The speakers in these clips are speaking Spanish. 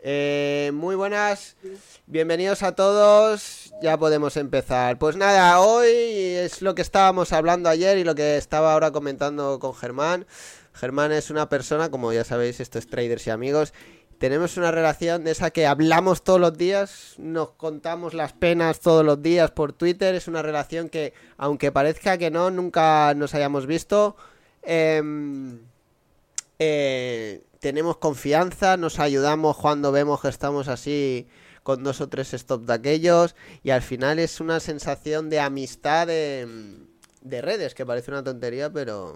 Eh, muy buenas, bienvenidos a todos. Ya podemos empezar. Pues nada, hoy es lo que estábamos hablando ayer y lo que estaba ahora comentando con Germán. Germán es una persona, como ya sabéis, esto es traders y amigos. Tenemos una relación de esa que hablamos todos los días, nos contamos las penas todos los días por Twitter. Es una relación que, aunque parezca que no, nunca nos hayamos visto. Em, eh, tenemos confianza, nos ayudamos cuando vemos que estamos así con dos o tres stops de aquellos y al final es una sensación de amistad de, de redes, que parece una tontería, pero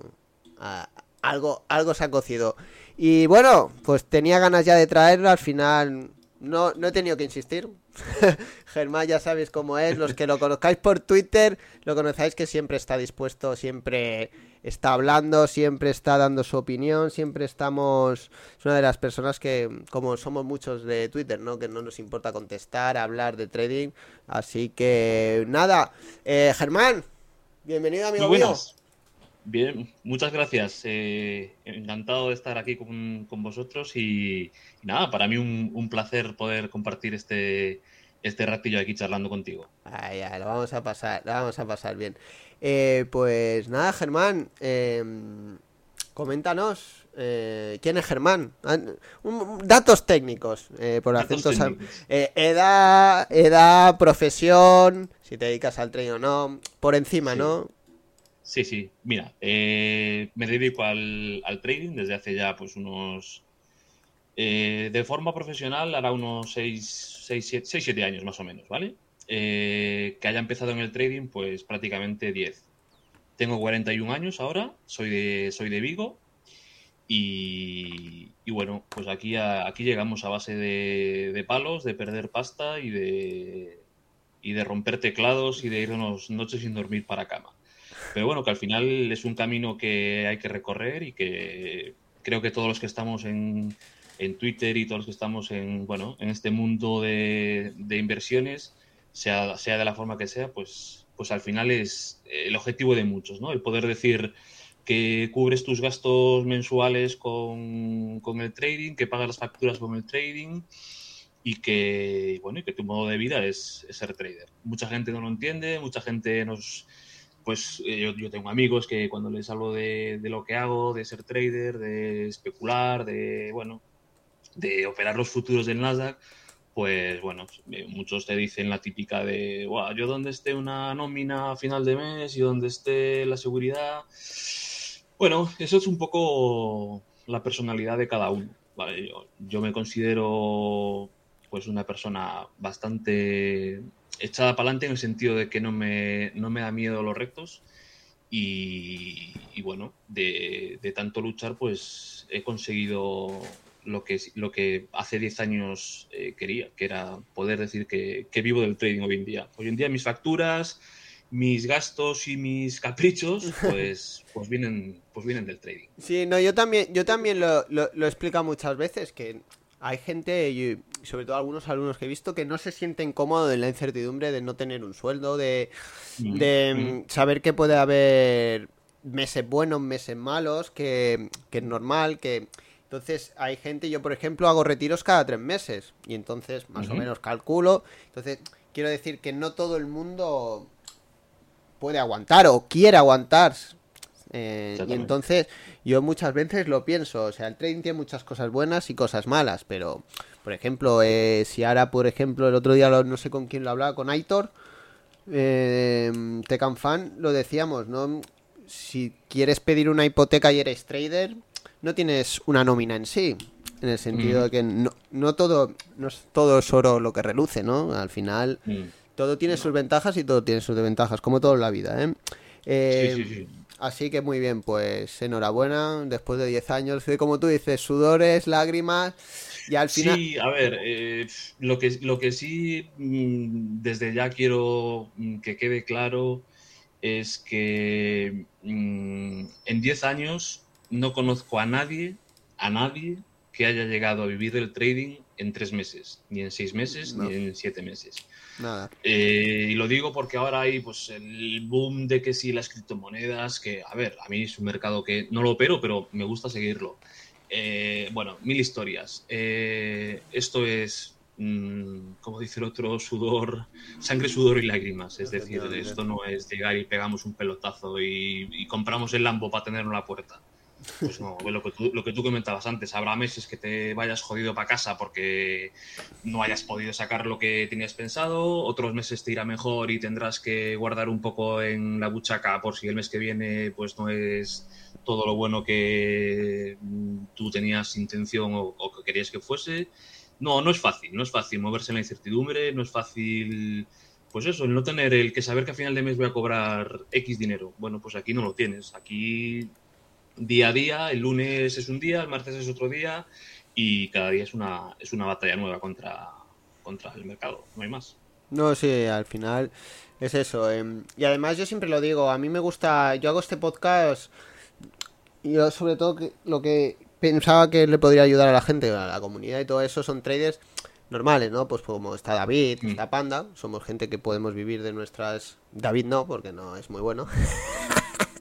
a- algo, algo se ha cocido. Y bueno, pues tenía ganas ya de traerlo, al final no, no he tenido que insistir. Germán ya sabéis cómo es, los que lo conozcáis por Twitter, lo conocéis que siempre está dispuesto, siempre está hablando, siempre está dando su opinión, siempre estamos... Es una de las personas que, como somos muchos de Twitter, ¿no? Que no nos importa contestar, hablar de trading. Así que nada, eh, Germán, bienvenido amigo mío. buenas. Bien, muchas gracias. eh, encantado de estar aquí con, con vosotros y, y nada, para mí un, un placer poder compartir este, este ratillo aquí charlando contigo. Ay, lo vamos a pasar, lo vamos a pasar bien. Eh, pues nada, Germán, eh, coméntanos, eh, ¿quién es Germán? Ah, datos técnicos, eh, por Datos acentos, técnicos. eh, edad, edad, profesión, si te dedicas al trading o no, por encima, Sí. ¿no? Sí, sí. Mira, eh, me dedico al, al trading desde hace ya pues unos... eh, de forma profesional hará unos 6, 7 años más o menos, ¿vale? Eh, que haya empezado en el trading pues prácticamente 10. Tengo 41 años ahora, soy de, soy de Vigo y, y bueno, pues aquí, a- aquí llegamos a base de, de palos, de perder pasta y de, y de romper teclados y de irnos noches sin dormir para cama. Pero bueno, que al final es un camino que hay que recorrer y que creo que todos los que estamos en, en Twitter y todos los que estamos en, bueno, en este mundo de, de inversiones, sea, sea de la forma que sea, pues, pues al final es el objetivo de muchos, ¿no? El poder decir que cubres tus gastos mensuales con, con el trading, que pagas las facturas con el trading y que, bueno, y que tu modo de vida es, es ser trader. Mucha gente no lo entiende, mucha gente nos, pues eh, yo, yo tengo amigos que cuando les hablo de, lo que hago, de ser trader, de especular, de, bueno, de operar los futuros del Nasdaq, pues bueno, eh, muchos te dicen la típica de, "Buah, yo donde esté una nómina a final de mes y donde esté la seguridad. Bueno, eso es un poco la personalidad de cada uno. Yo, yo me considero pues una persona bastante echada para adelante en el sentido de que no me, no me da miedo los retos y, y bueno, de, de tanto luchar pues he conseguido lo que, lo que hace 10 años eh, quería, que era poder decir que, que vivo del trading hoy en día. Hoy en día mis facturas, mis gastos y mis caprichos pues, pues, vienen, pues vienen del trading. Sí, no, yo también, yo también lo, lo, lo he explicado muchas veces, que hay gente, y sobre todo algunos alumnos que he visto, que no se sienten cómodos en la incertidumbre de no tener un sueldo, de, Mm, de saber que puede haber meses buenos, meses malos, que, que es normal, que... Entonces hay gente, yo por ejemplo hago retiros cada tres meses y entonces más o menos calculo. Entonces quiero decir que no todo el mundo puede aguantar o quiere aguantar. Eh, y entonces yo muchas veces lo pienso, o sea, el trading tiene muchas cosas buenas y cosas malas, pero por ejemplo, eh, si ahora por ejemplo el otro día lo- no sé con quién lo hablaba, con Aitor, eh, Tecan Fan, lo decíamos, ¿no? Si quieres pedir una hipoteca y eres trader, no tienes una nómina en sí. En el sentido Mm. de que no, no todo no es todo es oro lo que reluce, ¿no? Al final Mm. todo tiene sus ventajas y todo tiene sus desventajas, como todo en la vida, ¿eh? Eh, Sí, sí, sí. Así que muy bien, pues enhorabuena, después de 10 años, como tú dices, sudores, lágrimas, y al final... Sí, a ver, eh, lo que, lo que sí mm, desde ya quiero mm, que quede claro es que mm, en 10 años no conozco a nadie, a nadie que haya llegado a vivir del trading en tres meses, ni en seis meses, No. ni en siete meses. Nada. Eh, y lo digo porque ahora hay pues el boom de que sí las criptomonedas, que a ver, a mí es un mercado que no lo opero, pero me gusta seguirlo. Eh, bueno, mil historias. Eh, esto es, mm, como dice el otro, sudor, sangre, sudor y lágrimas. Es decir, esto no es llegar y pegamos un pelotazo y, y compramos el Lambo para tenerlo en la puerta. Pues no, lo que, tú, lo que tú comentabas antes, habrá meses que te vayas jodido para casa porque no hayas podido sacar lo que tenías pensado, otros meses te irá mejor y tendrás que guardar un poco en la buchaca por si el mes que viene pues no es todo lo bueno que mm, tú tenías intención o, o que querías que fuese. No, no es fácil, no es fácil moverse en la incertidumbre, no es fácil, pues eso, el no tener el que saber que a final de mes voy a cobrar X dinero. Bueno, pues aquí no lo tienes. Aquí día a día, el lunes es un día, el martes es otro día y cada día es una, es una batalla nueva contra, contra el mercado, no hay más. No, sí, al final es eso. em, y además yo siempre lo digo, a mí me gusta, yo hago este podcast y yo sobre todo que, lo que pensaba que le podría ayudar a la gente, a la comunidad y todo eso, son traders normales, ¿no? Pues como está David, Mm. está Panda, somos gente que podemos vivir de nuestras... David no, porque no es muy bueno.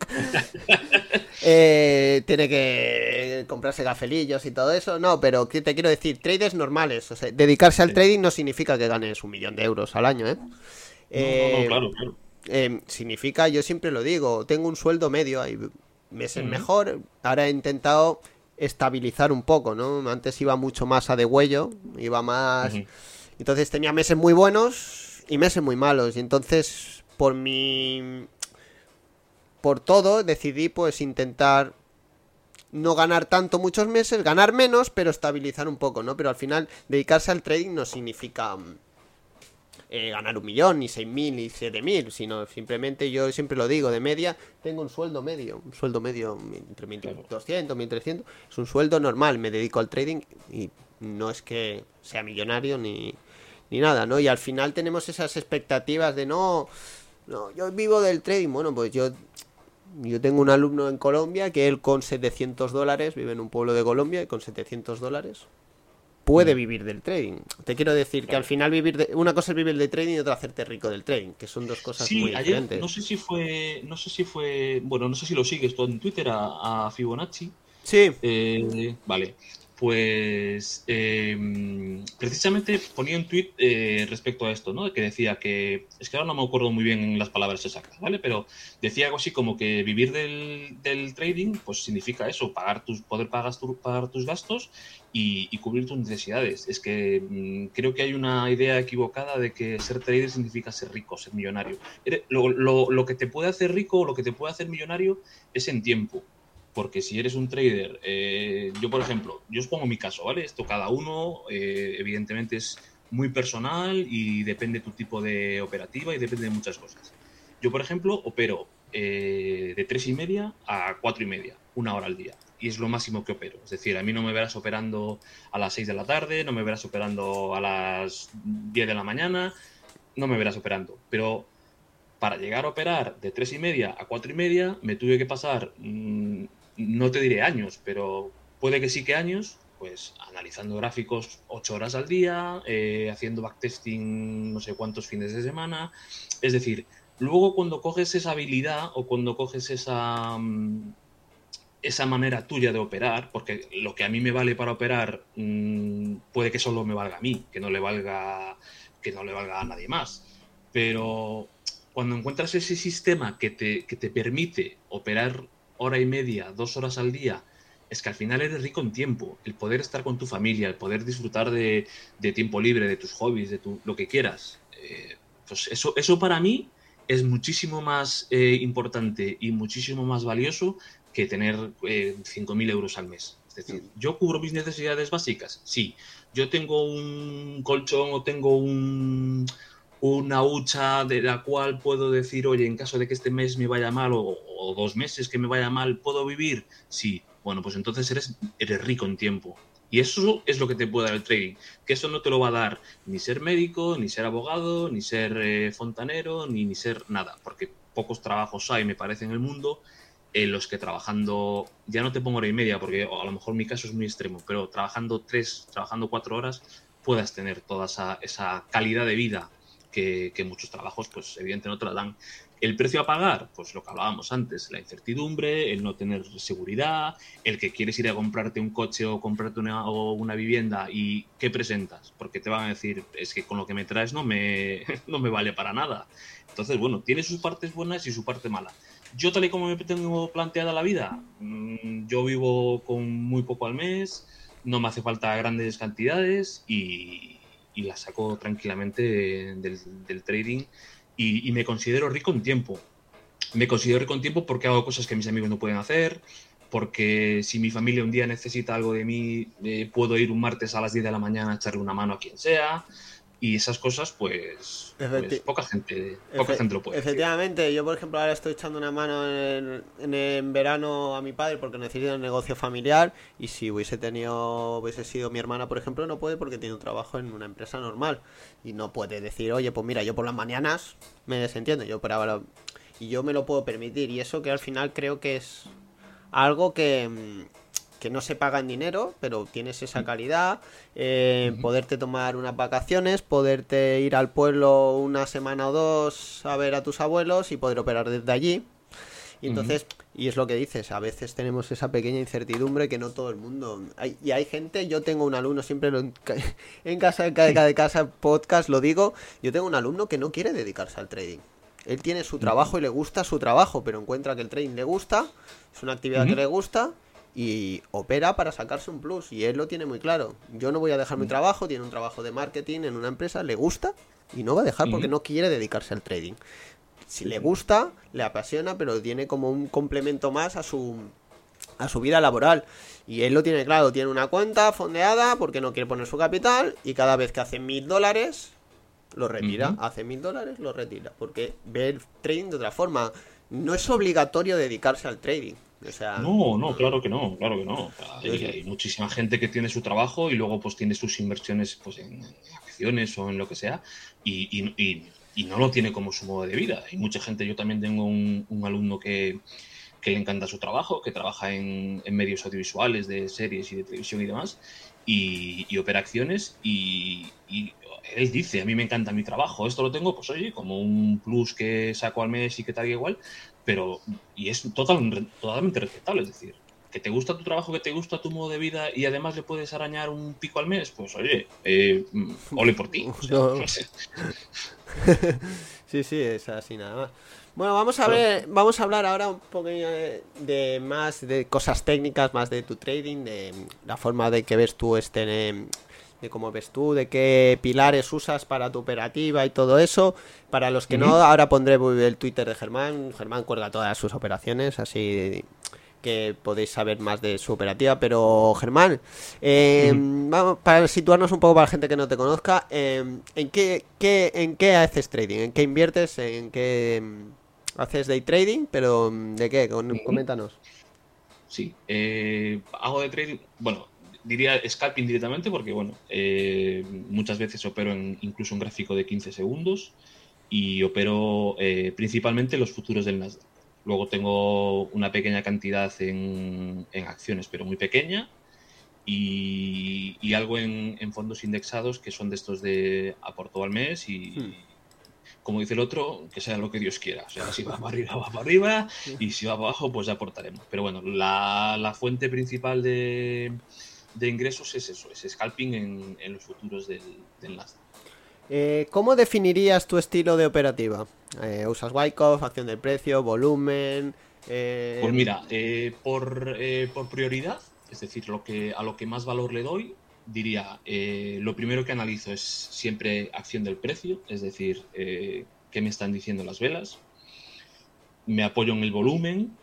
Eh, tiene que comprarse gafelillos y todo eso. No, pero ¿qué te quiero decir? Traders normales. O sea, dedicarse al Sí. trading no significa que ganes un millón de euros al año, ¿eh? No, no, Eh, no, claro, claro. eh, significa, yo siempre lo digo, tengo un sueldo medio, hay meses mejor, ahora he intentado estabilizar un poco, ¿no? Antes iba mucho más a degüello, iba más... Entonces tenía meses muy buenos y meses muy malos, y entonces por mi... Por todo decidí pues intentar no ganar tanto muchos meses, ganar menos, pero estabilizar un poco, ¿no? Pero al final dedicarse al trading no significa mm, eh, ganar un millón, ni seis mil, ni siete mil, sino simplemente yo siempre lo digo, de media tengo un sueldo medio, un sueldo medio entre 1200, 1300, es un sueldo normal, me dedico al trading y no es que sea millonario ni, ni nada, ¿no? Y al final tenemos esas expectativas de no, no, yo vivo del trading, bueno, pues yo yo tengo un alumno en Colombia que él con 700 dólares, vive en un pueblo de Colombia y con 700 dólares puede Mm. vivir del trading. Te quiero decir que al final vivir de, una cosa es vivir del trading y otra hacerte rico del trading, que son dos cosas Sí, muy ayer diferentes. no sé si fue, no sé si fue, bueno, no sé si lo sigues tú en Twitter a, a Fibonacci. Sí, Eh, vale, pues eh, precisamente ponía un tweet eh, respecto a esto, ¿no? Que decía que, es que ahora no me acuerdo muy bien las palabras exactas, ¿vale? Pero decía algo así como que vivir del, del trading, pues significa eso, pagar tus, poder pagar, pagar tus gastos y, cubrir tus necesidades. Es que mm, creo que hay una idea equivocada de que ser trader significa ser rico, ser millonario. Lo, lo- lo que te puede hacer rico, lo que te puede hacer millonario es en tiempo. Porque si eres un trader, eh, yo por ejemplo, yo os pongo mi caso, ¿vale? Esto cada uno, eh, evidentemente es muy personal y depende tu tipo de operativa y depende de muchas cosas. Yo por ejemplo opero eh, de tres y media a cuatro y media, una hora al día. Y es lo máximo que opero. Es decir, a mí no me verás operando a las 6 de la tarde, no me verás operando a las 10 de la mañana, no me verás operando. Pero para llegar a operar de tres y media a cuatro y media, me tuve que pasar, mm, no te diré años, pero puede que sí que años, pues analizando gráficos ocho horas al día, eh, haciendo backtesting no sé cuántos fines de semana. Es decir, luego cuando coges esa habilidad o cuando coges esa, mm, esa manera tuya de operar, porque lo que a mí me vale para operar mm, puede que solo me valga a mí, que no le valga, que no le valga a nadie más. Pero cuando encuentras ese sistema que te, que te permite operar hora y media, dos horas al día, es que al final eres rico en tiempo. El poder estar con tu familia, el poder disfrutar de, de tiempo libre, de tus hobbies, de tu, lo que quieras. Eh, pues eso, eso para mí es muchísimo más eh, importante y muchísimo más valioso que tener eh, 5.000 euros al mes. Es decir, ¿yo cubro mis necesidades básicas? Sí. ¿Yo tengo un colchón o tengo un, una hucha de la cual puedo decir, oye, en caso de que este mes me vaya mal o, dos meses que me vaya mal, ¿puedo vivir? Sí. Bueno, pues entonces eres, eres rico en tiempo. Y eso es lo que te puede dar el trading. Que eso no te lo va a dar ni ser médico, ni ser abogado, ni ser eh, fontanero, ni, ni ser nada. Porque pocos trabajos hay, me parece, en el mundo en los que trabajando, ya no te pongo hora y media, porque a lo mejor mi caso es muy extremo, pero trabajando tres, trabajando cuatro horas, puedas tener toda esa, calidad de vida que, muchos trabajos, pues evidentemente no te la dan. El precio a pagar, pues lo que hablábamos antes, la incertidumbre, el no tener seguridad, el que quieres ir a comprarte un coche o comprarte una, una vivienda y ¿qué presentas? Porque te van a decir, es que con lo que me traes no me, no me vale para nada. Entonces, bueno, tiene sus partes buenas y su parte mala. Yo tal y como me tengo planteada la vida, mm, yo vivo con muy poco al mes, no me hace falta grandes cantidades y, la saco tranquilamente del, trading y, me considero rico en tiempo. Me considero rico en tiempo porque hago cosas que mis amigos no pueden hacer, porque si mi familia un día necesita algo de mí, eh, puedo ir un martes a las 10 de la mañana a echarle una mano a quien sea y esas cosas, pues, pues poca gente poca gente lo puede. Efectivamente, yo por ejemplo ahora estoy echando una mano en, en, verano a mi padre porque necesita un negocio familiar y si hubiese tenido, hubiese sido mi hermana, por ejemplo, no puede porque tiene un trabajo en una empresa normal y no puede decir, oye, pues mira, yo por las mañanas me desentiendo, yo por ahora y yo me lo puedo permitir y eso que al final creo que es algo que mm, que no se paga en dinero, pero tienes esa calidad, eh, poderte tomar unas vacaciones, poderte ir al pueblo una semana o dos a ver a tus abuelos y poder operar desde allí. Y entonces, y es lo que dices, a veces tenemos esa pequeña incertidumbre que no todo el mundo. y hay gente, yo tengo un alumno, siempre en, casa, en cada de casa podcast lo digo, yo tengo un alumno que no quiere dedicarse al trading. Él tiene su trabajo y le gusta su trabajo, pero encuentra que el trading le gusta, es una actividad que le gusta y opera para sacarse un plus y él lo tiene muy claro. Yo no voy a dejar mi mm. trabajo, tiene un trabajo de marketing en una empresa, le gusta y no va a dejar porque no quiere dedicarse al trading. Si le gusta, le apasiona, pero tiene como un complemento más a su a su vida laboral. Y él lo tiene claro, tiene una cuenta fondeada porque no quiere poner su capital y cada vez que hace mil dólares lo retira. Hace mil dólares, lo retira. Porque ve el trading de otra forma. No es obligatorio dedicarse al trading no, no, claro que no, claro que no. Hay, muchísima gente que tiene su trabajo y luego pues tiene sus inversiones pues en, acciones o en lo que sea y, no lo tiene como su modo de vida. Hay mucha gente, yo también tengo un, alumno que, le encanta su trabajo, que trabaja en, medios audiovisuales de series y de televisión y demás y, opera acciones y, él dice, a mí me encanta mi trabajo, esto lo tengo, pues oye, como un plus que saco al mes y que tal y igual, pero, y es total, totalmente respetable, es decir, que te gusta tu trabajo, que te gusta tu modo de vida y además le puedes arañar un pico al mes, pues oye, eh, ole por ti. sí, sí, es así nada más. Bueno, vamos a ver, vamos a hablar ahora un poco de, más de cosas técnicas, más de tu trading, de la forma de que ves tú este de cómo ves tú, de qué pilares usas para tu operativa y todo eso. Para los que no, ahora pondré el Twitter de Germán. Germán cuelga todas sus operaciones, así que podéis saber más de su operativa. Pero Germán, em, vamos, para situarnos un poco para la gente que no te conozca, em, ¿en, qué, ¿en qué haces trading? ¿En qué inviertes? ¿En qué em, haces day trading? ¿Pero de qué? Coméntanos. Sí, eh, hago de trading, bueno, diría scalping directamente porque, bueno, eh, muchas veces opero en incluso un gráfico de 15 segundos y opero eh, principalmente los futuros del Nasdaq. Luego tengo una pequeña cantidad en, acciones, pero muy pequeña, y, algo en, fondos indexados que son de estos de aporto al mes y, hmm. como dice el otro, que sea lo que Dios quiera. O sea, si va para arriba, va para arriba, y si va para abajo, pues ya aportaremos. Pero bueno, la fuente principal de, de ingresos es eso, es scalping en, los futuros del, del Nasdaq. Eh, ¿Cómo definirías tu estilo de operativa? Eh, ¿Usas Wyckoff, acción del precio, volumen? Eh, pues mira, por, por, prioridad, es decir, lo que, a lo que más valor le doy, diría, lo primero que analizo es siempre acción del precio, es decir, qué me están diciendo las velas. Me apoyo en el volumen,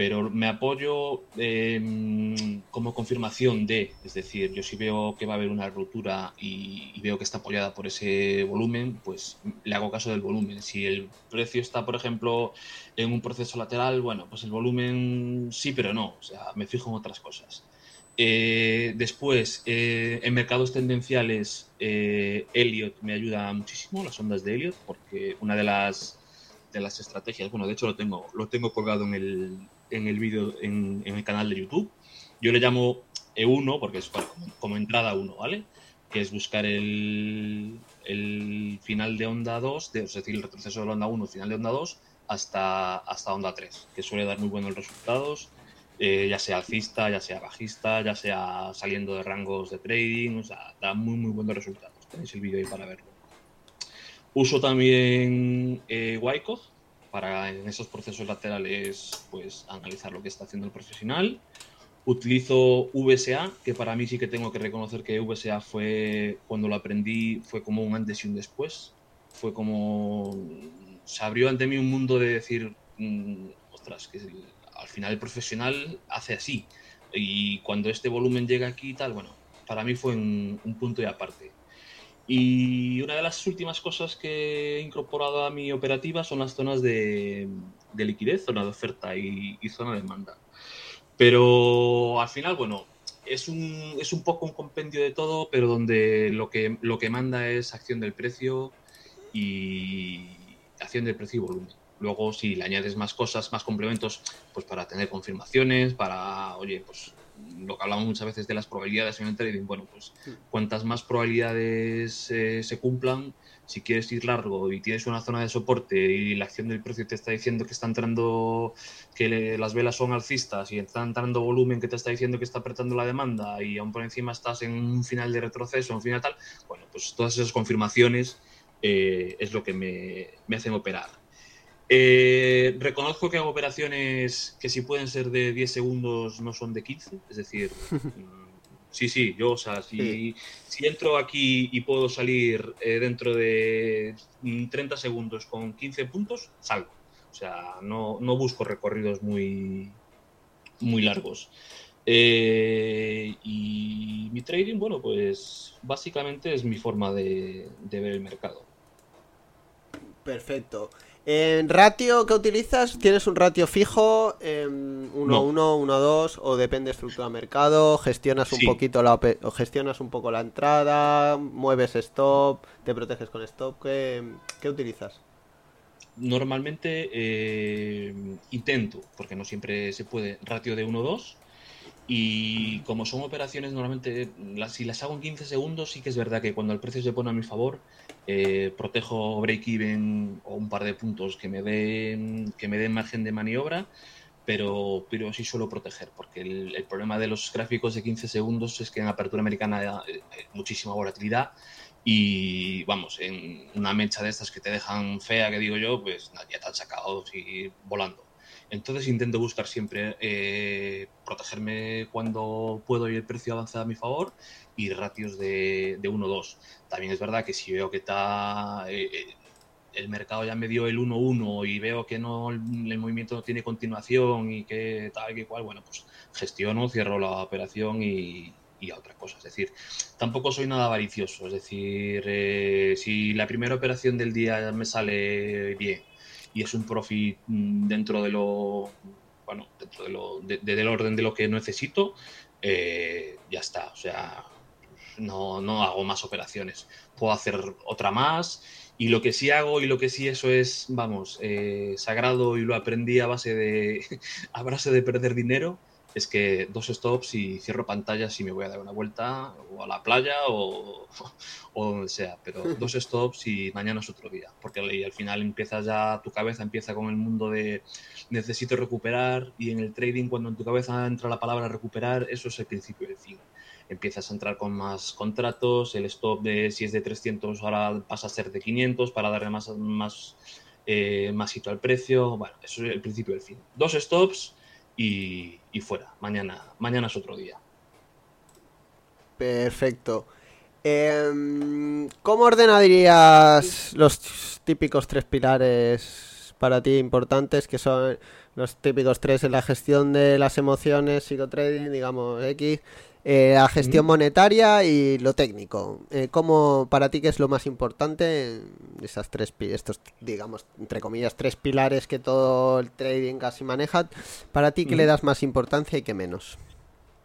pero me apoyo em, como confirmación de, es decir, yo si veo que va a haber una ruptura y, veo que está apoyada por ese volumen, pues le hago caso del volumen. Si el precio está, por ejemplo, en un proceso lateral, bueno, pues el volumen sí, pero no, o sea, me fijo en otras cosas. Eh, después, eh, en mercados tendenciales, eh, Elliot me ayuda muchísimo, las ondas de Elliot, porque una de las de las estrategias, bueno, de hecho lo tengo, lo tengo colgado en el, en el vídeo en, el canal de YouTube. Yo le llamo E1 porque es como, entrada 1, ¿vale? que es buscar el, final de onda 2, es decir, el retroceso de la onda 1, final de onda 2, hasta, hasta onda 3, que suele dar muy buenos resultados, eh, ya sea alcista, ya sea bajista, ya sea saliendo de rangos de trading, o sea, da muy, muy buenos resultados. Tenéis el vídeo ahí para verlo. Uso también eh, para en esos procesos laterales pues analizar lo que está haciendo el profesional. Utilizo VSA, que para mí sí que tengo que reconocer que VSA fue, cuando lo aprendí, fue como un antes y un después. Fue como, se abrió ante mí un mundo de decir, mm, ostras, que al final el profesional hace así. Y cuando este volumen llega aquí y tal, bueno, para mí fue un, punto y aparte. Y una de las últimas cosas que he incorporado a mi operativa son las zonas de, liquidez, zona de oferta y, y zona de demanda. Pero al final, bueno, es un, es un poco un compendio de todo, pero donde lo que, lo que manda es acción del precio y acción del precio y volumen. Luego, si le añades más cosas, más complementos, pues para tener confirmaciones, para, oye, pues lo que hablamos muchas veces de las probabilidades en el trading, bueno, pues cuantas más probabilidades eh, se cumplan, si quieres ir largo y tienes una zona de soporte y la acción del precio te está diciendo que está entrando, que las velas son alcistas y está entrando volumen que te está diciendo que está apretando la demanda y aún por encima estás en un final de retroceso, un final tal, bueno, pues todas esas confirmaciones eh, es lo que me, me hacen operar. Eh, reconozco que hago operaciones que si pueden ser de 10 segundos no son de 15, es decir, mm, sí, sí, yo, o sea, si, si entro aquí y puedo salir eh, dentro de 30 segundos con 15 puntos, salgo. O sea, no, busco recorridos muy, muy largos. Eh, y mi trading, bueno, pues básicamente es mi forma de ver el mercado. Perfecto. ¿En ratio que utilizas? ¿Tienes un ratio fijo? 1-1, 1-2 o depende de estructura de mercado? ¿Gestionas un poquito la o gestionas un poco la entrada? ¿Mueves stop? ¿Te proteges con stop? ¿Qué, utilizas? Normalmente eh, intento, porque no siempre se puede, ratio de 1-2 y como son operaciones normalmente, si las hago en 15 segundos, sí que es verdad que cuando el precio se pone a mi favor, eh, protejo break-even o un par de puntos que me den, que me den margen de maniobra, pero, pero sí suelo proteger, porque el, problema de los gráficos de 15 segundos es que en apertura americana hay eh, muchísima volatilidad y vamos, en una mecha de estas que te dejan fea, que digo yo, pues ya te han sacado y volando. Entonces intento buscar siempre eh, protegerme cuando puedo y el precio avanza a mi favor y ratios de, de 1-2. También es verdad que si veo que está eh, eh, el mercado ya me dio el 1-1 y veo que no el, movimiento no tiene continuación y que tal que cual, bueno, pues gestiono, cierro la operación y, y a otra cosa. Es decir, tampoco soy nada avaricioso. Es decir, si la primera operación del día me sale bien y es un profit mm, dentro de lo, bueno, dentro de lo, del orden de lo que necesito, eh, ya está. O sea, no, no hago más operaciones. Puedo hacer otra más y lo que sí hago y lo que sí eso es, vamos, eh, sagrado y lo aprendí a base de, a base de perder dinero es que dos stops y cierro pantallas y me voy a dar una vuelta o a la playa o, o donde sea, pero dos stops y mañana es otro día, porque al final empiezas ya, tu cabeza empieza con el mundo de necesito recuperar y en el trading cuando en tu cabeza entra la palabra recuperar, eso es el principio del fin. Empiezas a entrar con más contratos, el stop de si es de 300 ahora pasa a ser de 500 para darle más, más, eh, más hito al precio, bueno, eso es el principio del fin. Dos stops y, fuera. Mañana, mañana es otro día. Perfecto. Em, ¿Cómo ordenarías los típicos tres pilares para ti importantes que son los típicos tres en la gestión de las emociones, psicotrading, digamos, X, eh, la gestión monetaria y lo técnico. Eh, ¿Cómo para ti qué es lo más importante? Esas tres, estos, digamos, entre comillas, tres pilares que todo el trading casi maneja. ¿Para ti qué le das más importancia y qué menos?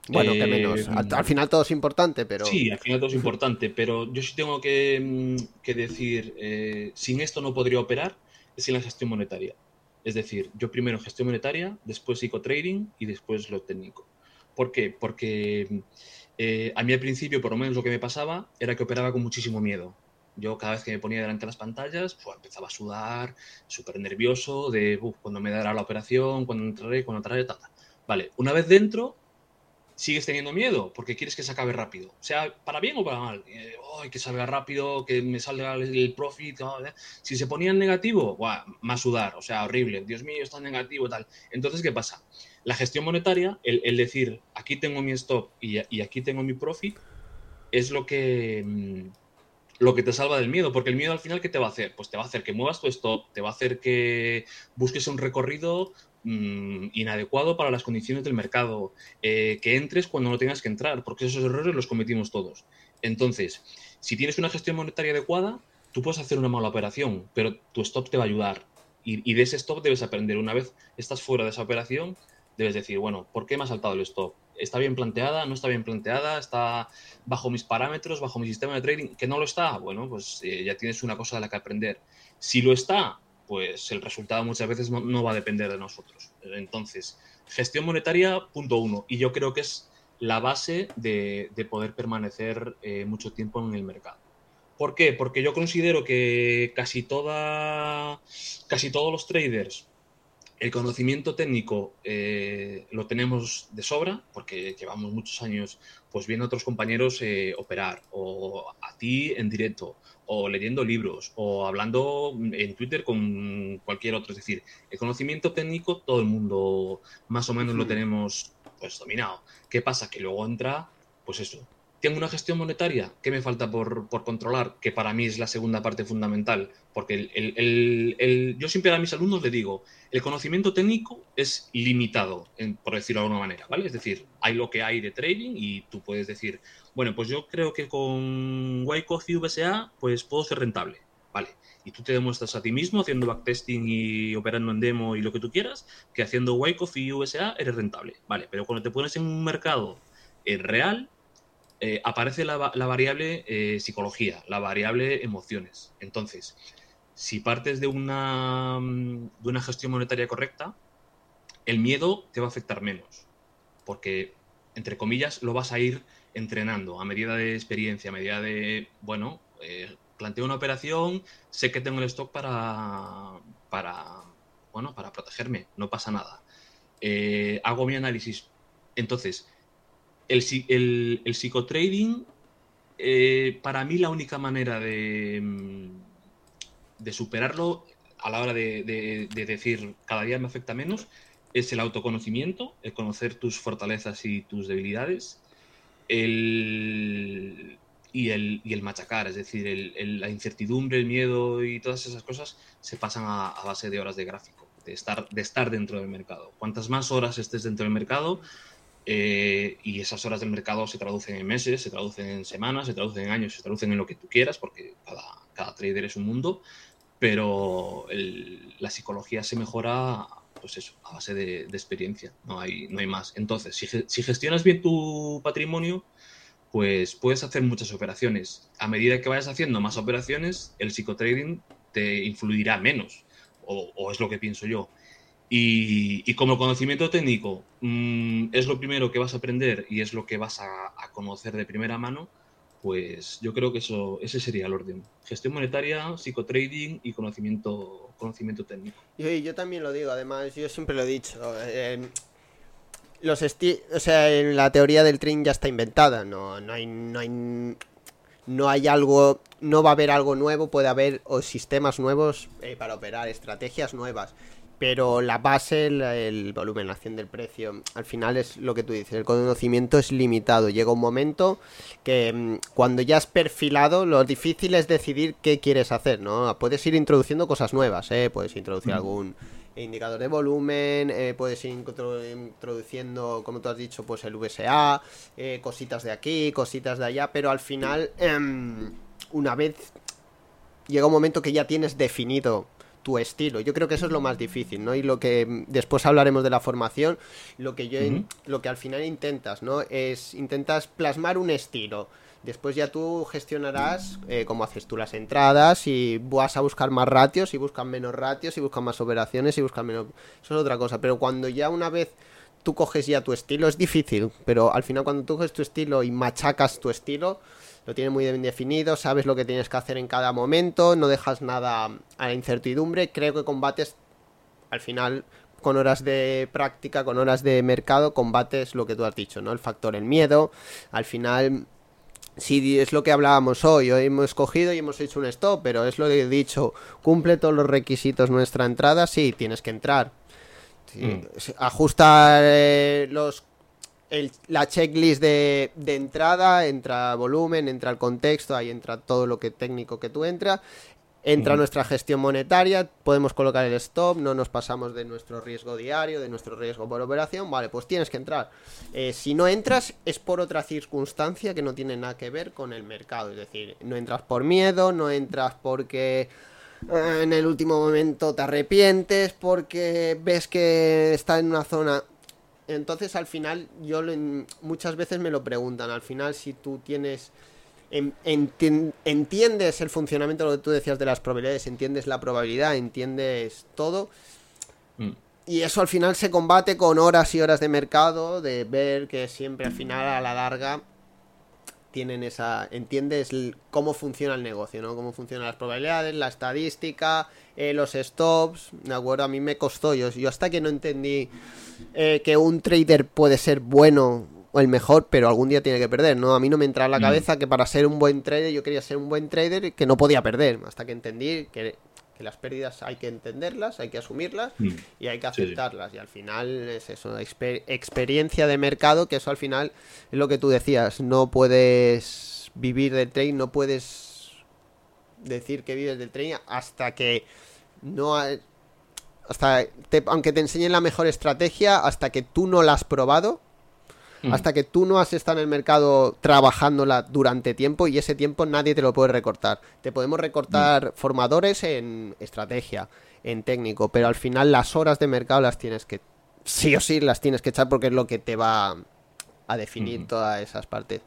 Bueno, qué menos. Eh, al, final todo es importante, pero... Sí, al final todo es importante, pero yo sí tengo que, mm, que decir, sin esto no podría operar, es en la gestión monetaria. Es decir, yo primero gestión monetaria, después psicotrading y después lo técnico. ¿Por qué? Porque eh, a mí al principio, por lo menos lo que me pasaba, era que operaba con muchísimo miedo. Yo cada vez que me ponía delante de las pantallas, pues, empezaba a sudar, súper nervioso, de cuando me dará la operación, cuando entraré, cuando entraré, tal. Vale, una vez dentro, sigues teniendo miedo porque quieres que se acabe rápido. Sea, para bien o para mal. Eh, que salga rápido, que me salga el profit. ¿eh? Si se ponía en negativo, más sudar. O sea, horrible. Dios mío, está negativo, tal. Entonces, ¿qué pasa? La gestión monetaria, el, decir, aquí tengo mi stop y, aquí tengo mi profit, es lo que... Mm, lo que te salva del miedo, porque el miedo al final, ¿qué te va a hacer? Pues te va a hacer que muevas tu stop, te va a hacer que busques un recorrido Mm, inadecuado para las condiciones del mercado, eh, que entres cuando no tengas que entrar, porque esos errores los cometimos todos. Entonces, si tienes una gestión monetaria adecuada, tú puedes hacer una mala operación, pero tu stop te va a ayudar. Y, de ese stop debes aprender. Una vez estás fuera de esa operación, debes decir, bueno, ¿por qué me ha saltado el stop? ¿Está bien planteada? ¿No está bien planteada? ¿Está bajo mis parámetros, bajo mi sistema de trading? ¿Que no lo está? Bueno, pues eh, ya tienes una cosa de la que aprender. Si lo está, pues el resultado muchas veces no, va a depender de nosotros. Entonces, gestión monetaria, punto uno. Y yo creo que es la base de, poder permanecer eh, mucho tiempo en el mercado. ¿Por qué? Porque yo considero que casi casi todos los traders el conocimiento técnico eh, lo tenemos de sobra porque llevamos muchos años pues viendo a otros compañeros eh, operar o a ti en directo o leyendo libros o hablando en Twitter con cualquier otro. Es decir, el conocimiento técnico todo el mundo más o menos lo tenemos pues dominado. ¿Qué pasa? Que luego entra pues eso, tengo una gestión monetaria, ¿qué me falta por, controlar? Que para mí es la segunda parte fundamental, porque el, yo siempre a mis alumnos le digo, el conocimiento técnico es limitado, por decirlo de alguna manera, ¿vale? Es decir, hay lo que hay de trading y tú puedes decir, bueno, pues yo creo que con Wyckoff y VSA, pues puedo ser rentable, ¿vale? Y tú te demuestras a ti mismo haciendo backtesting y operando en demo y lo que tú quieras, que haciendo Wyckoff y VSA eres rentable, ¿vale? Pero cuando te pones en un mercado eh, real, eh, aparece la, variable eh, psicología, la variable emociones. Entonces, si partes de una, mm, de una gestión monetaria correcta, el miedo te va a afectar menos, porque, entre comillas, lo vas a ir entrenando a medida de experiencia, a medida de, bueno, eh, planteo una operación, sé que tengo el stock para, para, bueno, para protegerme, no pasa nada. hago mi análisis. Entonces, el, el, psicotrading, eh, para mí la única manera de, mm, de superarlo a la hora de, decir cada día me afecta menos es el autoconocimiento, el conocer tus fortalezas y tus debilidades, el, y, el, y el machacar, es decir, la incertidumbre, el miedo y todas esas cosas se pasan a, a, base de horas de gráfico, de estar, de estar dentro del mercado. Cuantas más horas estés dentro del mercado, eh, y esas horas del mercado se traducen en meses, se traducen en semanas, se traducen en años, se traducen en lo que tú quieras, porque cada, trader es un mundo, pero la psicología se mejora pues eso, a base de, experiencia, no hay, no hay más. Entonces, si, gestionas bien tu patrimonio, pues puedes hacer muchas operaciones. A medida que vayas haciendo más operaciones, el psicotrading te influirá menos, o es lo que pienso yo. Y, como conocimiento técnico mm, es lo primero que vas a aprender y es lo que vas a, conocer de primera mano, pues yo creo que eso ese sería el orden. Gestión monetaria, psicotrading y conocimiento, conocimiento técnico. Y yo también lo digo, además, yo siempre lo he dicho. los o sea, la teoría del trading ya está inventada, no, no hay, no hay no hay algo, no va a haber algo nuevo, puede haber sistemas nuevos eh, para operar, estrategias nuevas pero la base, el, volumen, la acción del precio, al final es lo que tú dices, el conocimiento es limitado. Llega un momento que mm, cuando ya has perfilado, lo difícil es decidir qué quieres hacer, ¿no? Puedes ir introduciendo cosas nuevas, ¿eh? Puedes introducir algún indicador de volumen, eh, puedes ir introduciendo, como tú has dicho, pues el VSA, eh, cositas de aquí, cositas de allá, pero al final, em, una vez llega un momento que ya tienes definido tu estilo. Yo creo que eso es lo más difícil, ¿no? Y lo que después hablaremos de la formación, lo que yo lo que al final intentas, ¿no? Es intentas plasmar un estilo. Después ya tú gestionarás eh, cómo haces tú las entradas y vas a buscar más ratios y buscan menos ratios y buscan más operaciones y buscan menos... Eso es otra cosa. Pero cuando ya una vez tú coges ya tu estilo, es difícil, pero al final cuando tú coges tu estilo y machacas tu estilo, lo tienes muy bien definido, sabes lo que tienes que hacer en cada momento, no dejas nada a la incertidumbre, creo que combates al final con horas de práctica, con horas de mercado, combates lo que tú has dicho, ¿no? El factor el miedo, al final si es lo que hablábamos hoy, hoy hemos cogido y hemos hecho un stop, pero es lo que he dicho, cumple todos los requisitos nuestra entrada, sí, tienes que entrar. Sí, Ajusta eh, los la checklist de, de, entrada, entra volumen, entra el contexto, ahí entra todo lo que técnico que tú entras. Entra nuestra gestión monetaria, podemos colocar el stop, no nos pasamos de nuestro riesgo diario, de nuestro riesgo por operación, vale, pues tienes que entrar. Eh, si no entras es por otra circunstancia que no tiene nada que ver con el mercado, es decir, no entras por miedo, no entras porque eh, en el último momento te arrepientes, porque ves que está en una zona... Entonces al final yo muchas veces me lo preguntan, al final si tú tienes entiendes el funcionamiento, lo que tú decías de las probabilidades, entiendes la probabilidad, entiendes todo. Mm. Y eso al final se combate con horas y horas de mercado, de ver que siempre al final a la larga tienen esa. entiendes cómo funciona el negocio, ¿no? Cómo funcionan las probabilidades, la estadística, eh, los stops. De acuerdo, a mí me costó. Yo, yo hasta que no entendí eh, que un trader puede ser bueno el mejor, pero algún día tiene que perder, ¿no? A mí no me entra en la mm. cabeza que para ser un buen trader yo quería ser un buen trader y que no podía perder, hasta que entendí que, las pérdidas hay que entenderlas, hay que asumirlas mm. y hay que aceptarlas. Y al final es eso, experiencia de mercado, que eso al final es lo que tú decías, no puedes vivir del trading, no puedes decir que vives del trading hasta que no... hasta aunque te enseñen la mejor estrategia, hasta que tú no la has probado, Mm. hasta que tú no has estado en el mercado trabajándola durante tiempo y ese tiempo nadie te lo puede recortar. Te podemos recortar mm. formadores en estrategia, en técnico, pero al final las horas de mercado las tienes que, sí o sí, las tienes que echar porque es lo que te va a definir todas esas partes.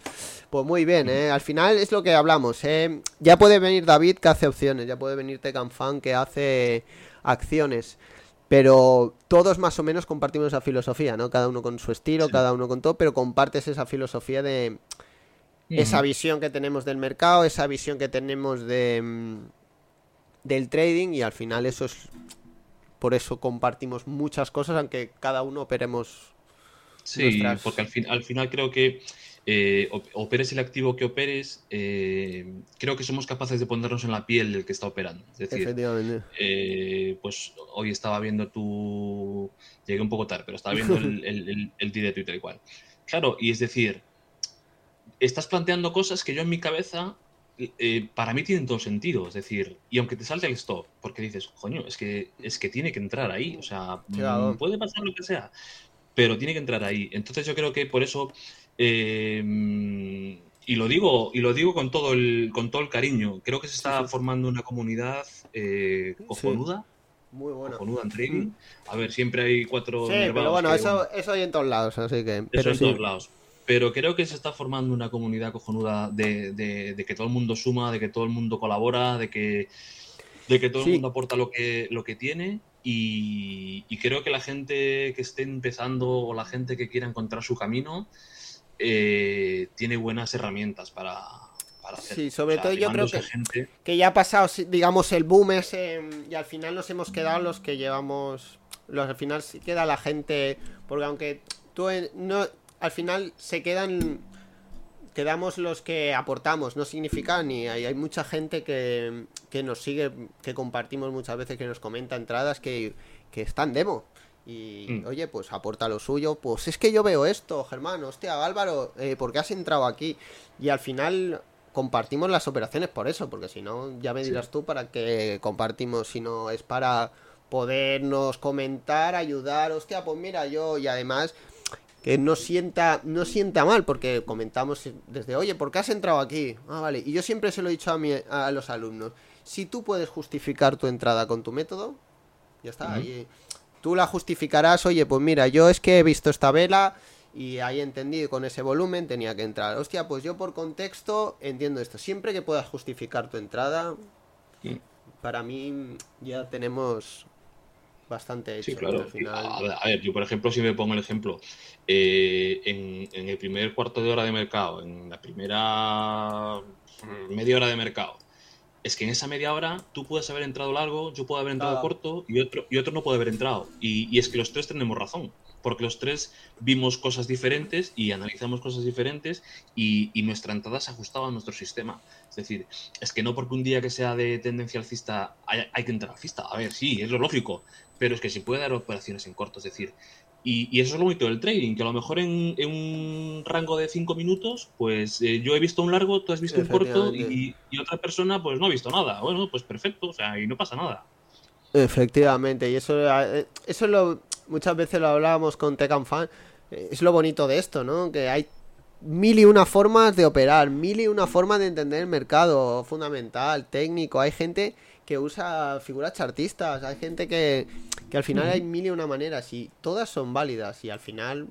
Pues muy bien, ¿eh? al final es lo que hablamos. ¿eh? Ya puede venir David que hace opciones, ya puede venir Tecanfan que hace acciones. Pero todos más o menos compartimos esa filosofía, ¿no? Cada uno con su estilo, cada uno con todo, pero compartes esa filosofía de esa visión que tenemos del mercado, esa visión que tenemos de mm, del trading y al final eso es por eso compartimos muchas cosas, aunque cada uno operemos. Sí, porque al, fin, al final creo que eh, operes el activo que operes, eh, creo que somos capaces de ponernos en la piel del que está operando. Es decir, eh, pues hoy estaba viendo tu... Llegué un poco tarde, pero estaba viendo el, el, el, directo y tal y cual. Claro, y es decir, estás planteando cosas que yo en mi cabeza, para mí tienen todo sentido. Es decir, y aunque te salte el stop, porque dices, coño, es que, es que tiene que entrar ahí. O sea, mm, puede pasar lo que sea, pero tiene que entrar ahí. Entonces yo creo que por eso Em, y lo digo, y lo digo con todo el, con todo el cariño. Creo que se está formando una comunidad eh, cojonuda. Muy buena. Cojonuda en trading. Mm. A ver, siempre hay cuatro. Sí, pero bueno, eso, eso hay en todos lados, así que. Pero en todos lados. Pero creo que se está formando una comunidad cojonuda de, de, que todo el mundo suma, de que todo el mundo colabora, de que, de que todo el mundo aporta lo que, lo que tiene. Y, y creo que la gente que esté empezando o la gente que quiera encontrar su camino, eh, tiene buenas herramientas para, hacer. Sí, sobre todo yo creo que, que ya ha pasado, digamos, el boom ese y al final nos hemos quedado los que llevamos, los, al final se queda la gente, porque aunque tú no, al final se quedan, quedamos los que aportamos, no significa ni hay, hay mucha gente que, que nos sigue, que compartimos muchas veces, que nos comenta entradas que, que están demo. Y mm. oye, pues aporta lo suyo. Pues es que yo veo esto, Germán. Hostia, Álvaro, eh, ¿por qué has entrado aquí? Y al final compartimos las operaciones por eso, porque si no, ya me dirás tú para qué compartimos, si no es para podernos comentar, ayudar. Hostia, pues mira, yo y además que no sienta, no sienta mal, porque comentamos desde, oye, ¿por qué has entrado aquí? Ah, vale. Y yo siempre se lo he dicho a, mi, a los alumnos. Si tú puedes justificar tu entrada con tu método, ya está. ahí, tú la justificarás, oye, pues mira, yo es que he visto esta vela y ahí entendido con ese volumen tenía que entrar. Hostia, pues yo por contexto entiendo esto. Siempre que puedas justificar tu entrada, para mí ya tenemos bastante Sí, hecho. claro. al final. A, ver, a ver, yo por ejemplo, si me pongo el ejemplo, eh, en, en el primer cuarto de hora de mercado, en la primera mm, media hora de mercado, es que en esa media hora tú puedes haber entrado largo, yo puedo haber entrado corto y otro, y otro no puede haber entrado. Y, y es que los tres tenemos razón, porque los tres vimos cosas diferentes y analizamos cosas diferentes y, y nuestra entrada se ajustaba a nuestro sistema. Es decir, es que no porque un día que sea de tendencia alcista hay, hay que entrar alcista. A ver, sí, es lo lógico, pero es que se puede dar operaciones en corto. Es decir, y, y eso es lo bonito del trading, que a lo mejor en, en un rango de 5 minutos, pues eh, yo he visto un largo, tú has visto un corto y, otra persona pues no ha visto nada. Bueno, pues perfecto, o sea, y no pasa nada. Efectivamente, y eso, eh, eso es lo, muchas veces lo hablábamos con Tech and Fan, eh, es lo bonito de esto, ¿no? Que hay mil y una formas de operar, mil y una formas de entender el mercado fundamental, técnico, hay gente que usa figuras chartistas, hay gente que, que al final hay mil y una maneras y todas son válidas y al final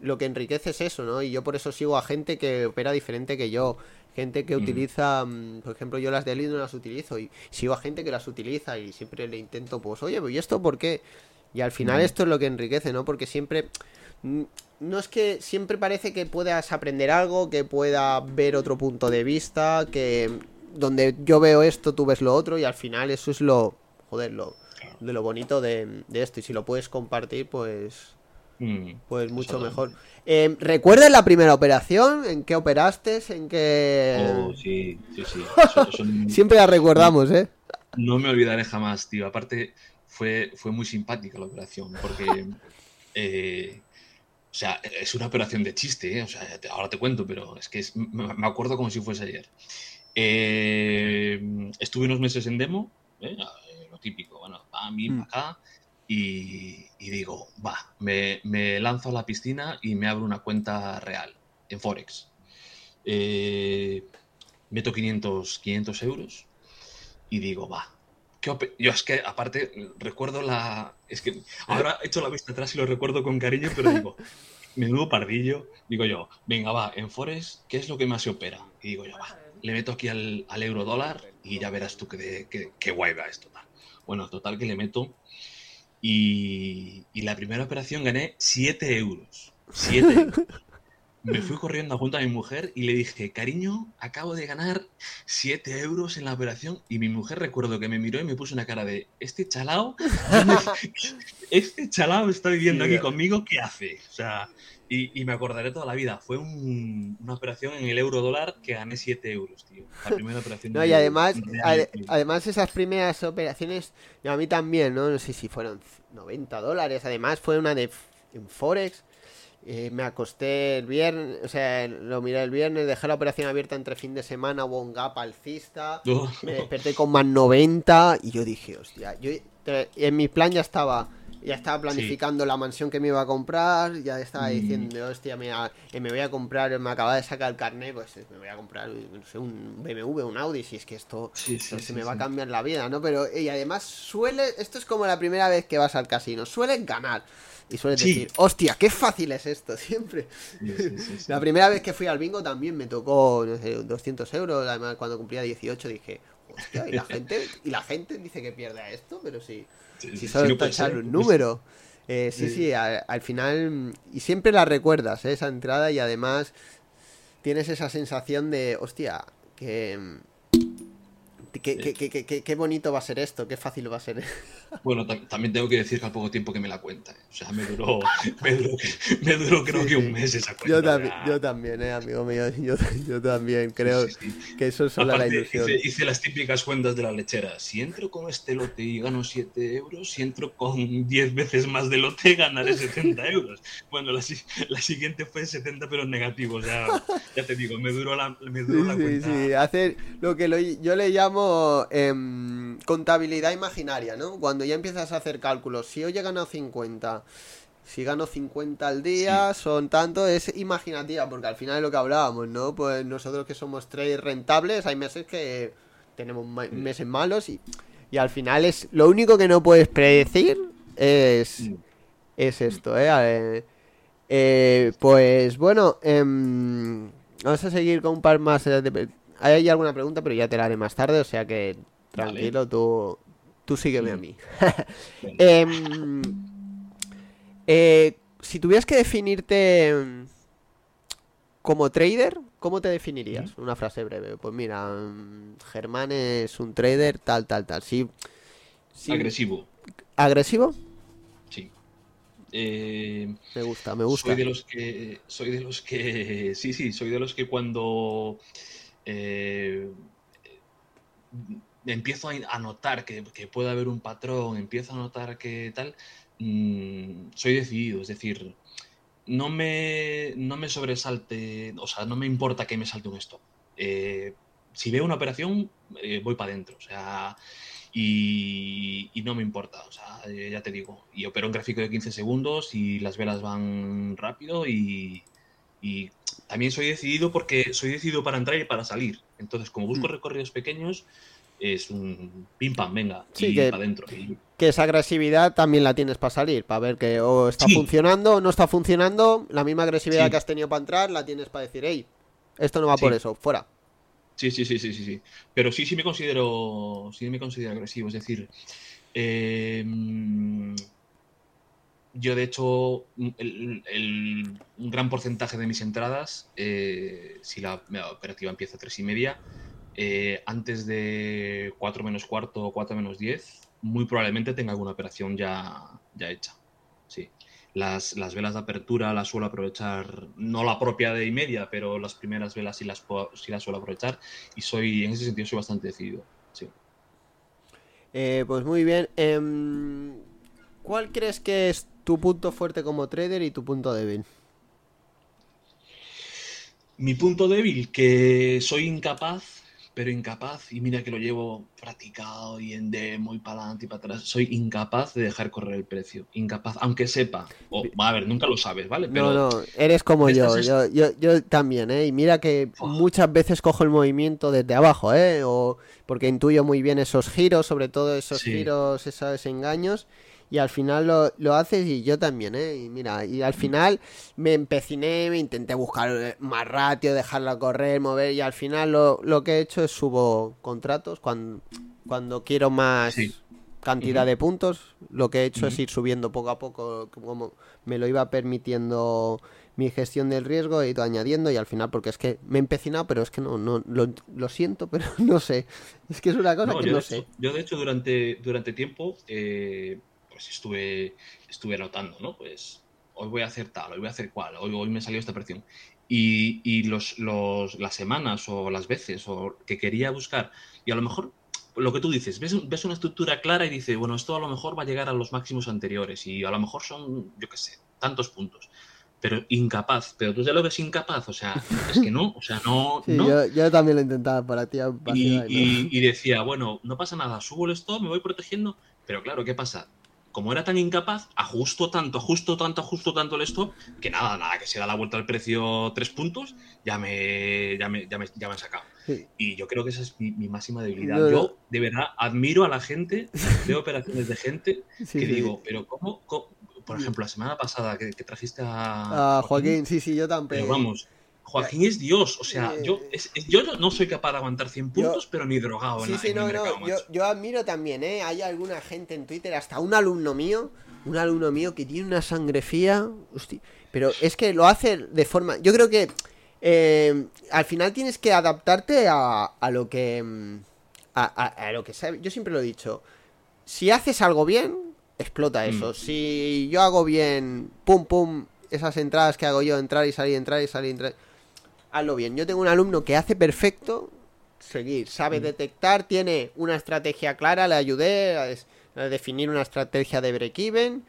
lo que enriquece es eso, ¿no? Y yo por eso sigo a gente que opera diferente que yo. Gente que Mm. utiliza, mm, por ejemplo, yo las de Elite no las utilizo y sigo a gente que las utiliza y siempre le intento, pues, oye, ¿y esto por qué? Y al final Mm. esto es lo que enriquece, ¿no? Porque siempre, mm, no es que siempre parece que puedas aprender algo, que pueda ver otro punto de vista, que donde yo veo esto, tú ves lo otro y al final eso es lo, joder, lo, de lo bonito de, de esto y si lo puedes compartir, pues, Mm, pues mucho exactamente. mejor. Eh, ¿Recuerdas la primera operación? ¿En qué operaste? ¿En qué...? Oh, sí, sí, sí. Eso- eso no- Siempre la recordamos, ¿eh? No me olvidaré jamás, tío. Aparte, fue, fue muy simpática la operación, porque. eh, o sea, es una operación de chiste, ¿eh? O sea, ahora te cuento, pero es que es- me acuerdo como si fuese ayer. Eh, estuve unos meses en demo, ¿eh? Eh, lo típico, bueno, a mí, Mm. para acá, y, y digo, va, me, me lanzo a la piscina y me abro una cuenta real en Forex. Eh, meto 500, 500 euros y digo, va. ¿qué ope-?". Yo es que aparte recuerdo la... Es que ahora he hecho la vista atrás y lo recuerdo con cariño, pero digo, menudo pardillo. Digo yo, venga, va, en Forex, ¿qué es lo que más se opera? Y digo yo, va, le meto aquí al, al euro dólar y ya verás tú qué, qué, qué guay va esto. Tal. Bueno, total que le meto y, y la primera operación gané 7 euros. 7 euros. Me fui corriendo a junto a mi mujer y le dije, cariño, acabo de ganar 7 euros en la operación. Y mi mujer recuerdo que me miró y me puso una cara de, este chalao, este chalao está viviendo aquí conmigo, ¿qué hace? O sea, y, y me acordaré toda la vida. Fue un- una operación en el euro dólar que gané 7 euros, tío. La primera operación. No, y de- además, de ade- año. además esas primeras operaciones, y a mí también, ¿no? No sé si fueron 90 dólares, además fue una de en Forex. eh, me acosté el viernes, o sea, lo miré el viernes, dejé la operación abierta entre fin de semana, hubo un gap alcista, No. me desperté con más 90 y yo dije, hostia, yo en mi plan ya estaba, ya estaba planificando la mansión que me iba a comprar, ya estaba Mm. diciendo, hostia, me, eh, me voy a comprar, me acaba de sacar el carnet, pues eh, me voy a comprar, no sé, un BMW, un Audi, si es que esto, Sí, se me va a cambiar la vida, ¿no? Pero, y además suele, esto es como la primera vez que vas al casino, sueles ganar. Y sueles decir, hostia, qué fácil es esto, siempre. La primera vez que fui al bingo también me tocó, no sé, 200 euros. Además, cuando cumplía 18 dije, hostia, y la gente, y la gente dice que pierde a esto, pero sí, Sí, si no echar ser, un puede número. Eh, sí, Sí. sí, al, al final, y siempre la recuerdas, ¿eh? esa entrada, y además tienes esa sensación de, hostia, que. Qué, qué- qué- qué- qué- qué bonito va a ser esto, qué fácil va a ser. Bueno, tam- también tengo que decir que al poco tiempo que me la cuenta. ¿eh? O sea, me duró, me duró, me duró creo Sí, que un mes esa cuenta. Yo también, yo también, eh, amigo mío, yo, yo también creo sí, sí, sí. que eso es solo la ilusión. hice, hice las típicas cuentas de la lechera. Si entro con este lote y gano 7 euros, si entro con 10 veces más de lote, ganaré 70 euros. Bueno, la, si- la siguiente fue 70, pero en negativo. O sea, ya te digo, me duró la, me duró la Sí, sí, cuenta. sí, hacer lo que lo- yo le llamo em, contabilidad imaginaria, ¿no? Cuando ya empiezas a hacer cálculos, si hoy he ganado 50, si gano 50 al día, son tanto, es imaginativa, porque al final es lo que hablábamos, ¿no? Pues nosotros que somos traders rentables, hay meses que tenemos meses malos y, y al final es lo único que no puedes predecir es, es esto, ¿eh? Eh, eh, pues bueno, em, vamos a seguir con un par más. de- ¿Hay alguna pregunta? Pero ya te la haré más tarde, o sea que tranquilo, tú, tú sígueme a mí. Em, eh, si tuvieras que definirte em, como trader, ¿cómo te definirías? Una frase breve. Pues mira, em, Germán es un trader, tal, tal, tal. Sí, sí. Agresivo. ¿Agresivo? Sí. Eh, me gusta, me gusta. Soy de los que. Soy de los que. Sí, sí, soy de los que cuando. Eh, empiezo a notar que, puede haber un patrón, empiezo a notar que tal, mm, soy decidido, es decir, no me, no me sobresalte, o sea, no me importa que me salte un stop. Eh, si veo una operación, eh, voy para adentro, o sea, y, no me importa, o sea, eh, ya te digo, y opero un gráfico de 15 segundos y las velas van rápido y, y también soy decidido porque soy decidido para entrar y para salir. Entonces, como busco mm. recorridos pequeños, es un pim pam, venga, y para adentro. Que esa agresividad también la tienes para salir, para ver que o está funcionando o no está funcionando. La misma agresividad que has tenido para entrar la tienes para decir, hey, esto no va por eso, fuera. Sí, sí, sí, sí, sí, sí. Pero sí, sí me considero, sí me considero agresivo. Es decir, em, yo de hecho, el, un gran porcentaje de mis entradas, eh, si la, la operativa empieza a tres y media, eh, antes de 4 menos cuarto o 4 menos 10, muy probablemente tenga alguna operación ya, ya hecha. Sí. Las, velas de apertura las suelo aprovechar, no la propia de y media, pero las primeras velas sí las, sí las suelo aprovechar y soy, en ese sentido, soy bastante decidido. Sí. Eh, pues muy bien. Em, ¿Cuál crees que es tu punto fuerte como trader y tu punto débil? Mi punto débil, que soy incapaz pero incapaz, y mira que lo llevo practicado y en demo y para adelante y para atrás, soy incapaz de dejar correr el precio, incapaz, aunque sepa, o a ver, nunca lo sabes, ¿vale? Pero no, no, eres como yo, yo, yo, también, ¿eh? Y mira que muchas veces cojo el movimiento desde abajo, ¿eh? O porque intuyo muy bien esos giros, sobre todo esos giros, esos engaños, y al final lo, lo, haces y yo también, ¿eh? Y mira, y al final me empeciné, me intenté buscar más ratio, dejarla correr, mover y al final lo, lo que he hecho es subo contratos cuando, cuando quiero más cantidad de puntos, lo que he hecho es ir subiendo poco a poco como me lo iba permitiendo mi gestión del riesgo, he ido añadiendo y al final, porque es que me he empecinado, pero es que no, no lo, lo siento, pero no sé. Es que es una cosa que no sé. yo de hecho durante, durante tiempo eh, pues estuve, estuve anotando, ¿no? Pues hoy voy a hacer tal, hoy voy a hacer cual, hoy, hoy me salió esta presión. Y, y los, los, las semanas o las veces o que quería buscar, y a lo mejor lo que tú dices, ves, ves una estructura clara y dices, bueno, esto a lo mejor va a llegar a los máximos anteriores y a lo mejor son, yo qué sé, tantos puntos pero incapaz. Pero tú ya lo ves incapaz, o sea, es que no, o sea, no. Yo, también lo intentaba para ti. Y, y, y, decía, bueno, no pasa nada, subo el stop, me voy protegiendo, pero claro, ¿qué pasa? Como era tan incapaz, ajusto tanto, ajusto tanto, ajusto tanto el stop, que nada, nada, que se da la vuelta al precio tres puntos, ya me, ya me, ya me, ya me han sacado. Y yo creo que esa es mi, máxima debilidad. yo, de verdad, admiro a la gente, veo operaciones de gente que digo, pero ¿cómo, Por ejemplo, la semana pasada que, trajiste a, a Joaquín, sí, sí, yo también. Pero vamos, Joaquín es Dios, o sea, yo, yo no soy capaz de aguantar 100 puntos, pero ni drogado. Sí, sí, no, no, yo, admiro también, ¿eh? Hay alguna gente en Twitter, hasta un alumno mío, un alumno mío que tiene una sangre fría, pero es que lo hace de forma, yo creo que eh, al final tienes que adaptarte a, a lo que, mm, a, lo que sabes, yo siempre lo he dicho, si haces algo bien, explota eso, mm. si yo hago bien, pum, pum, esas entradas que hago yo, entrar y salir, entrar y salir, entrar hazlo bien. Yo tengo un alumno que hace perfecto seguir, sabe mm. detectar, tiene una estrategia clara, le ayudé a, definir una estrategia de break-even.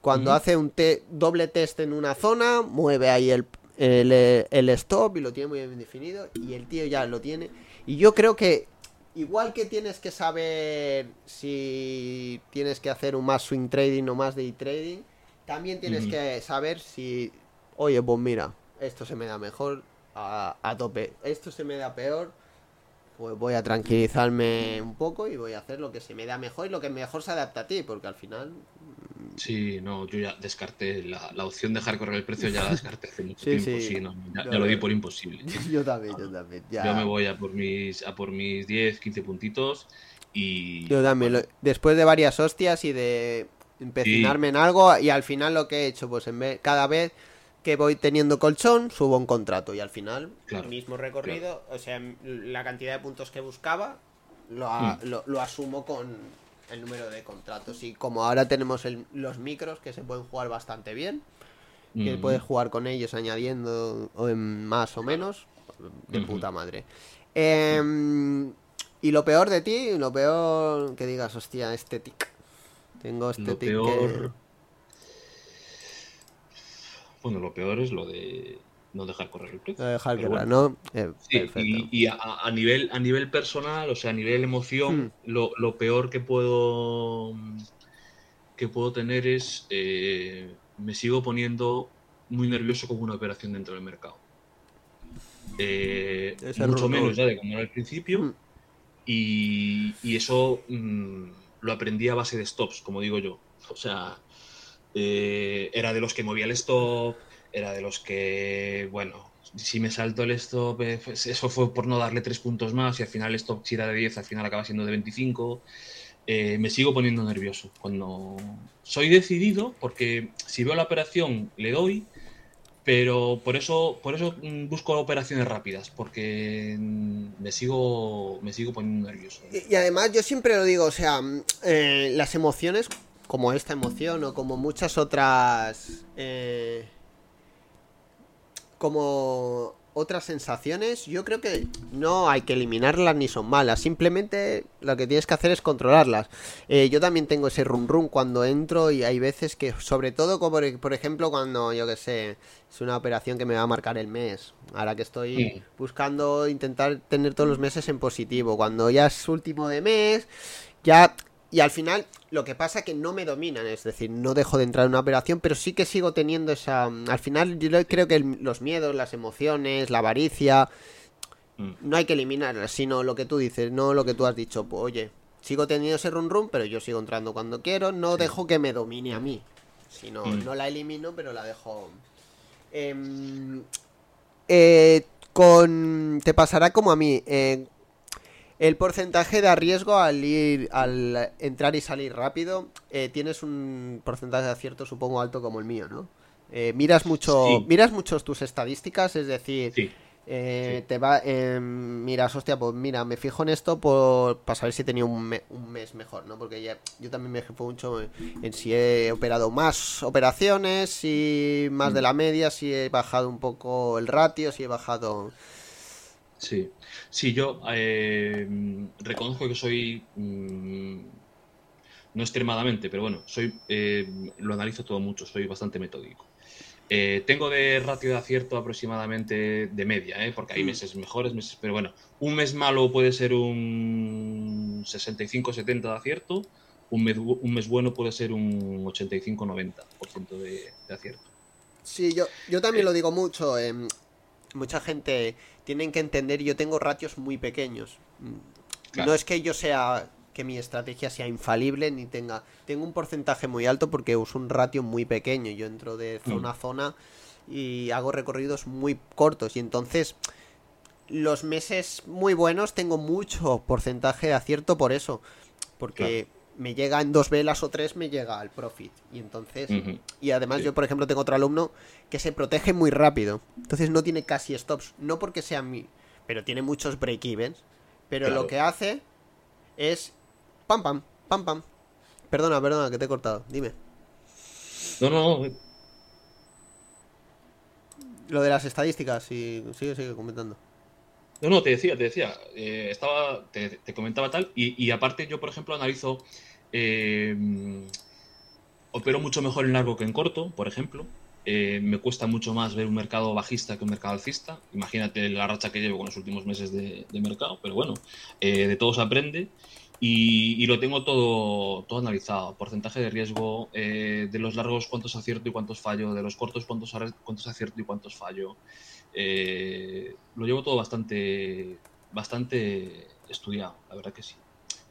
Cuando hace un doble test en una zona, mueve ahí el, el, stop y lo tiene muy bien definido. Y el tío ya lo tiene. Y yo creo que, igual que tienes que saber si tienes que hacer un más swing trading o más day trading, también tienes que saber si, oye, pues mira, esto se me da mejor, a, tope. Esto se me da peor, pues voy a tranquilizarme un poco y voy a hacer lo que se me da mejor y lo que mejor se adapta a ti, porque al final... Mm, sí, no, yo ya descarté la, opción de dejar correr el precio, ya la descarté hace mucho tiempo, sí, no, ya, lo di por imposible. Yo también, yo también. Ya. Yo me voy a por mis, a por mis 10, 15 puntitos Y, Yo también, después de varias hostias y de empecinarme en algo, y al final lo que he hecho, pues en vez, cada vez que voy teniendo colchón, subo un contrato y al final, el mismo recorrido, o sea, la cantidad de puntos que buscaba, lo, hmm. lo, asumo con el número de contratos. Y como ahora tenemos los micros que se pueden jugar bastante bien, que puedes jugar con ellos añadiendo más o menos, de puta madre. Em, y lo peor de ti, lo peor que digas, hostia, este tic. Tengo este lo peor... Bueno, lo peor es lo de no dejar correr el precio. dejar correr, ¿no? Eh, y, a, nivel, a nivel personal, o sea, a nivel emoción, hmm. lo, peor que puedo que puedo tener es eh, me sigo poniendo muy nervioso con una operación dentro del mercado. Eh, mucho menos ya de como era al principio. Hmm. Y, eso mm, lo aprendí a base de stops, como digo yo. O sea, era de los que movía el stop, era de los que, bueno, si me salto el stop, eh, pues eso fue por no darle tres puntos más y al final el stop si era de 10, al final acaba siendo de 25. Eh, me sigo poniendo nervioso. Cuando soy decidido, porque si veo la operación le doy, pero por eso, por eso mm, busco operaciones rápidas, porque me sigo, me sigo poniendo nervioso. Y, además yo siempre lo digo, o sea, mm, eh, las emociones, como esta emoción o como muchas otras como otras sensaciones, yo creo que no hay que eliminarlas ni son malas. Simplemente lo que tienes que hacer es controlarlas. Eh, yo también tengo ese run run cuando entro y hay veces que, sobre todo, como por ejemplo, cuando yo que sé, es una operación que me va a marcar el mes. Ahora que estoy buscando intentar tener todos los meses en positivo. Cuando ya es último de mes, ya y al final, lo que pasa es que no me dominan, es decir, no dejo de entrar en una operación, pero sí que sigo teniendo esa. Al final, yo creo que los miedos, las emociones, la avaricia, mm. no hay que eliminarlas, sino lo que tú dices, no lo que tú has dicho. Pues, oye, sigo teniendo ese run run, pero yo sigo entrando cuando quiero, no dejo que me domine a mí. Sino, mm. no la elimino, pero la dejo. Em, eh, con. Te pasará como a mí. Eh, el porcentaje de riesgo al ir, al entrar y salir rápido, eh, tienes un porcentaje de acierto supongo alto como el mío, ¿no? Eh, miras mucho, miras muchos tus estadísticas, es decir, eh, te va, miras, hostia, pues mira, me fijo en esto por, para saber si he tenido un, mes mejor, ¿no? Porque ya, yo también me fijo mucho en, si he operado más operaciones, si más de mm. la media, si he bajado un poco el ratio, si he bajado... Sí, sí, yo eh, reconozco que soy, mm, no extremadamente, pero bueno, soy eh, lo analizo todo mucho, soy bastante metódico. Eh, tengo de ratio de acierto aproximadamente de media, porque hay mm. meses mejores, meses, pero bueno, un mes malo puede ser un 65-70 de acierto, un mes, un mes, bueno puede ser un 85-90% de, de acierto. Sí, yo, yo también lo digo mucho. Em, mucha gente tienen que entender, yo tengo ratios muy pequeños. No es que yo sea que mi estrategia sea infalible ni tenga tengo un porcentaje muy alto porque uso un ratio muy pequeño, yo entro de mm. zona a zona y hago recorridos muy cortos. Y entonces los meses muy buenos tengo mucho porcentaje de acierto por eso, porque me llega en dos velas o tres, me llega al profit. Y entonces, y además yo, por ejemplo, tengo otro alumno que se protege muy rápido. Entonces no tiene casi stops. No porque sea mi, pero tiene muchos break-evens. Pero lo que hace es pam, pam, pam, pam. Perdona, perdona, que te he cortado. Dime. No, no, no. Lo de las estadísticas, y sigue, sigue comentando. No, no, te decía, te decía, eh, estaba, te, comentaba tal, y, aparte yo, por ejemplo, analizo, eh, opero mucho mejor en largo que en corto, por ejemplo, eh, me cuesta mucho más ver un mercado bajista que un mercado alcista, imagínate la racha que llevo con los últimos meses de, mercado, pero bueno, de todo se aprende, y, lo tengo todo, todo analizado, porcentaje de riesgo, de los largos cuántos acierto y cuántos fallo, de los cortos cuántos, cuántos acierto y cuántos fallo, eh, lo llevo todo bastante, bastante estudiado, la verdad que sí.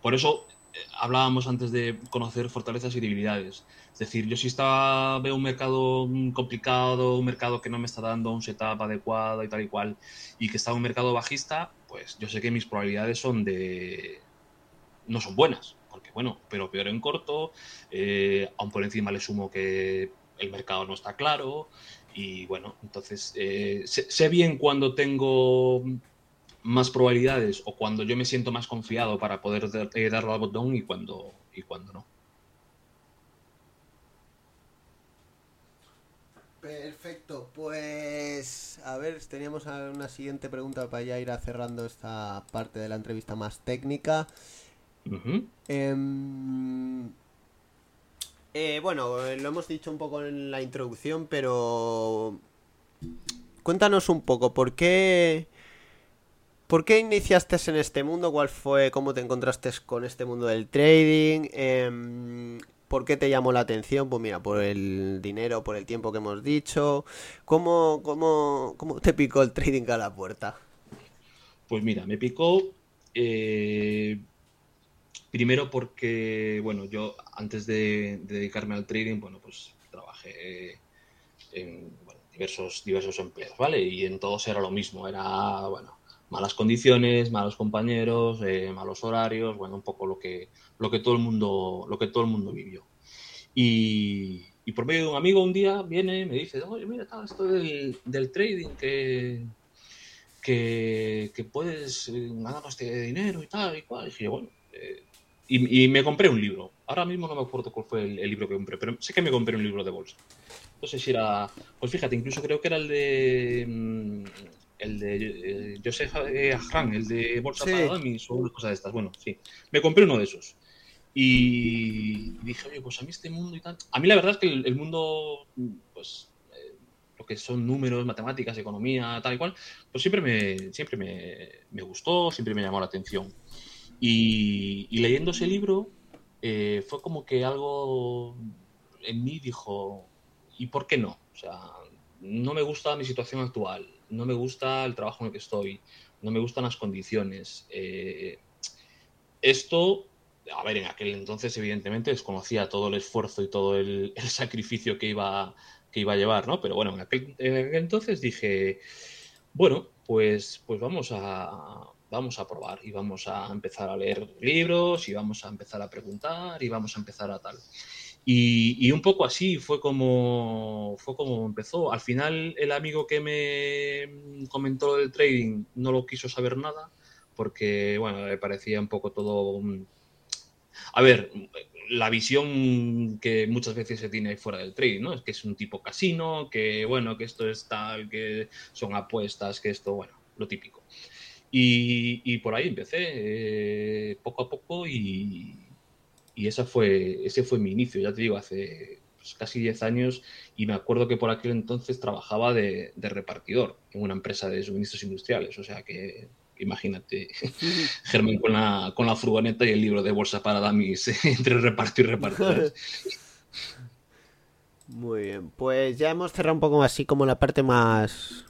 Por eso eh, hablábamos antes de conocer fortalezas y debilidades. Es decir, yo si estaba, veo un mercado complicado, un mercado que no me está dando un setup adecuado y tal y cual, y que está un mercado bajista, pues yo sé que mis probabilidades son de no son buenas, porque bueno, pero peor en corto, eh, aún por encima le sumo que el mercado no está claro y bueno, entonces eh, sé, bien cuando tengo más probabilidades o cuando yo me siento más confiado para poder eh, darle al botón y cuando, y cuando no. Perfecto, pues a ver, teníamos una siguiente pregunta para ya ir a cerrando esta parte de la entrevista más técnica. Eh, bueno, lo hemos dicho un poco en la introducción, pero cuéntanos un poco, ¿por qué, ¿por qué iniciaste en este mundo? ¿Cuál fue, cómo te encontraste con este mundo del trading? Em, ¿Por qué te llamó la atención? Pues mira, por el dinero, por el tiempo que hemos dicho. ¿Cómo, cómo, cómo te picó el trading a la puerta? Pues mira, me picó eh, primero porque, bueno, yo antes de, dedicarme al trading, bueno, pues trabajé en diversos, diversos empleos, ¿vale? Y en todos era lo mismo, era, bueno, malas condiciones, malos compañeros, eh, malos horarios, bueno, un poco lo que, lo que todo el mundo, lo que todo el mundo vivió. Y, por medio de un amigo un día viene y me dice, oye, mira, esto del, del trading que, que, puedes eh, ganar este dinero y tal y cual. Y dije, bueno, eh", y, me compré un libro. Ahora mismo no me acuerdo cuál fue el, libro que compré, pero sé que me compré un libro de bolsa. No sé si era, pues fíjate, incluso creo que era el de mm, el de eh, Joseph Ahran, el de Bolsa para Dummies o una cosa de estas. Bueno, sí, me compré uno de esos. Y dije, oye, pues a mí este mundo y tal. A mí la verdad es que el, mundo, pues, eh, lo que son números, matemáticas, economía, tal y cual, pues siempre me, siempre me, gustó, siempre me llamó la atención. Y, leyendo ese libro, eh, fue como que algo en mí dijo, ¿y por qué no? O sea, no me gusta mi situación actual, no me gusta el trabajo en el que estoy, no me gustan las condiciones. Eh, esto a ver, en aquel entonces, evidentemente, desconocía todo el esfuerzo y todo el, sacrificio que iba, que iba a llevar, ¿no? Pero bueno, en aquel, entonces dije, bueno, pues, pues vamos a vamos a probar y vamos a empezar a leer libros y vamos a empezar a preguntar y vamos a empezar a tal. Y, un poco así fue como, fue como empezó. Al final el amigo que me comentó del trading no lo quiso saber nada porque, bueno, le parecía un poco todo a ver, la visión que muchas veces se tiene fuera del trading, ¿no? Es que es un tipo casino, que bueno, que esto es tal, que son apuestas, que esto, bueno, lo típico. Y, por ahí empecé, eh, poco a poco, y, esa fue, ese fue mi inicio, ya te digo, hace pues, casi 10 años, y me acuerdo que por aquel entonces trabajaba de repartidor en una empresa de suministros industriales, o sea que imagínate, Germán con la, con la furgoneta y el libro de bolsa para damis entre reparto y reparto. Muy bien, pues ya hemos cerrado un poco así como la parte más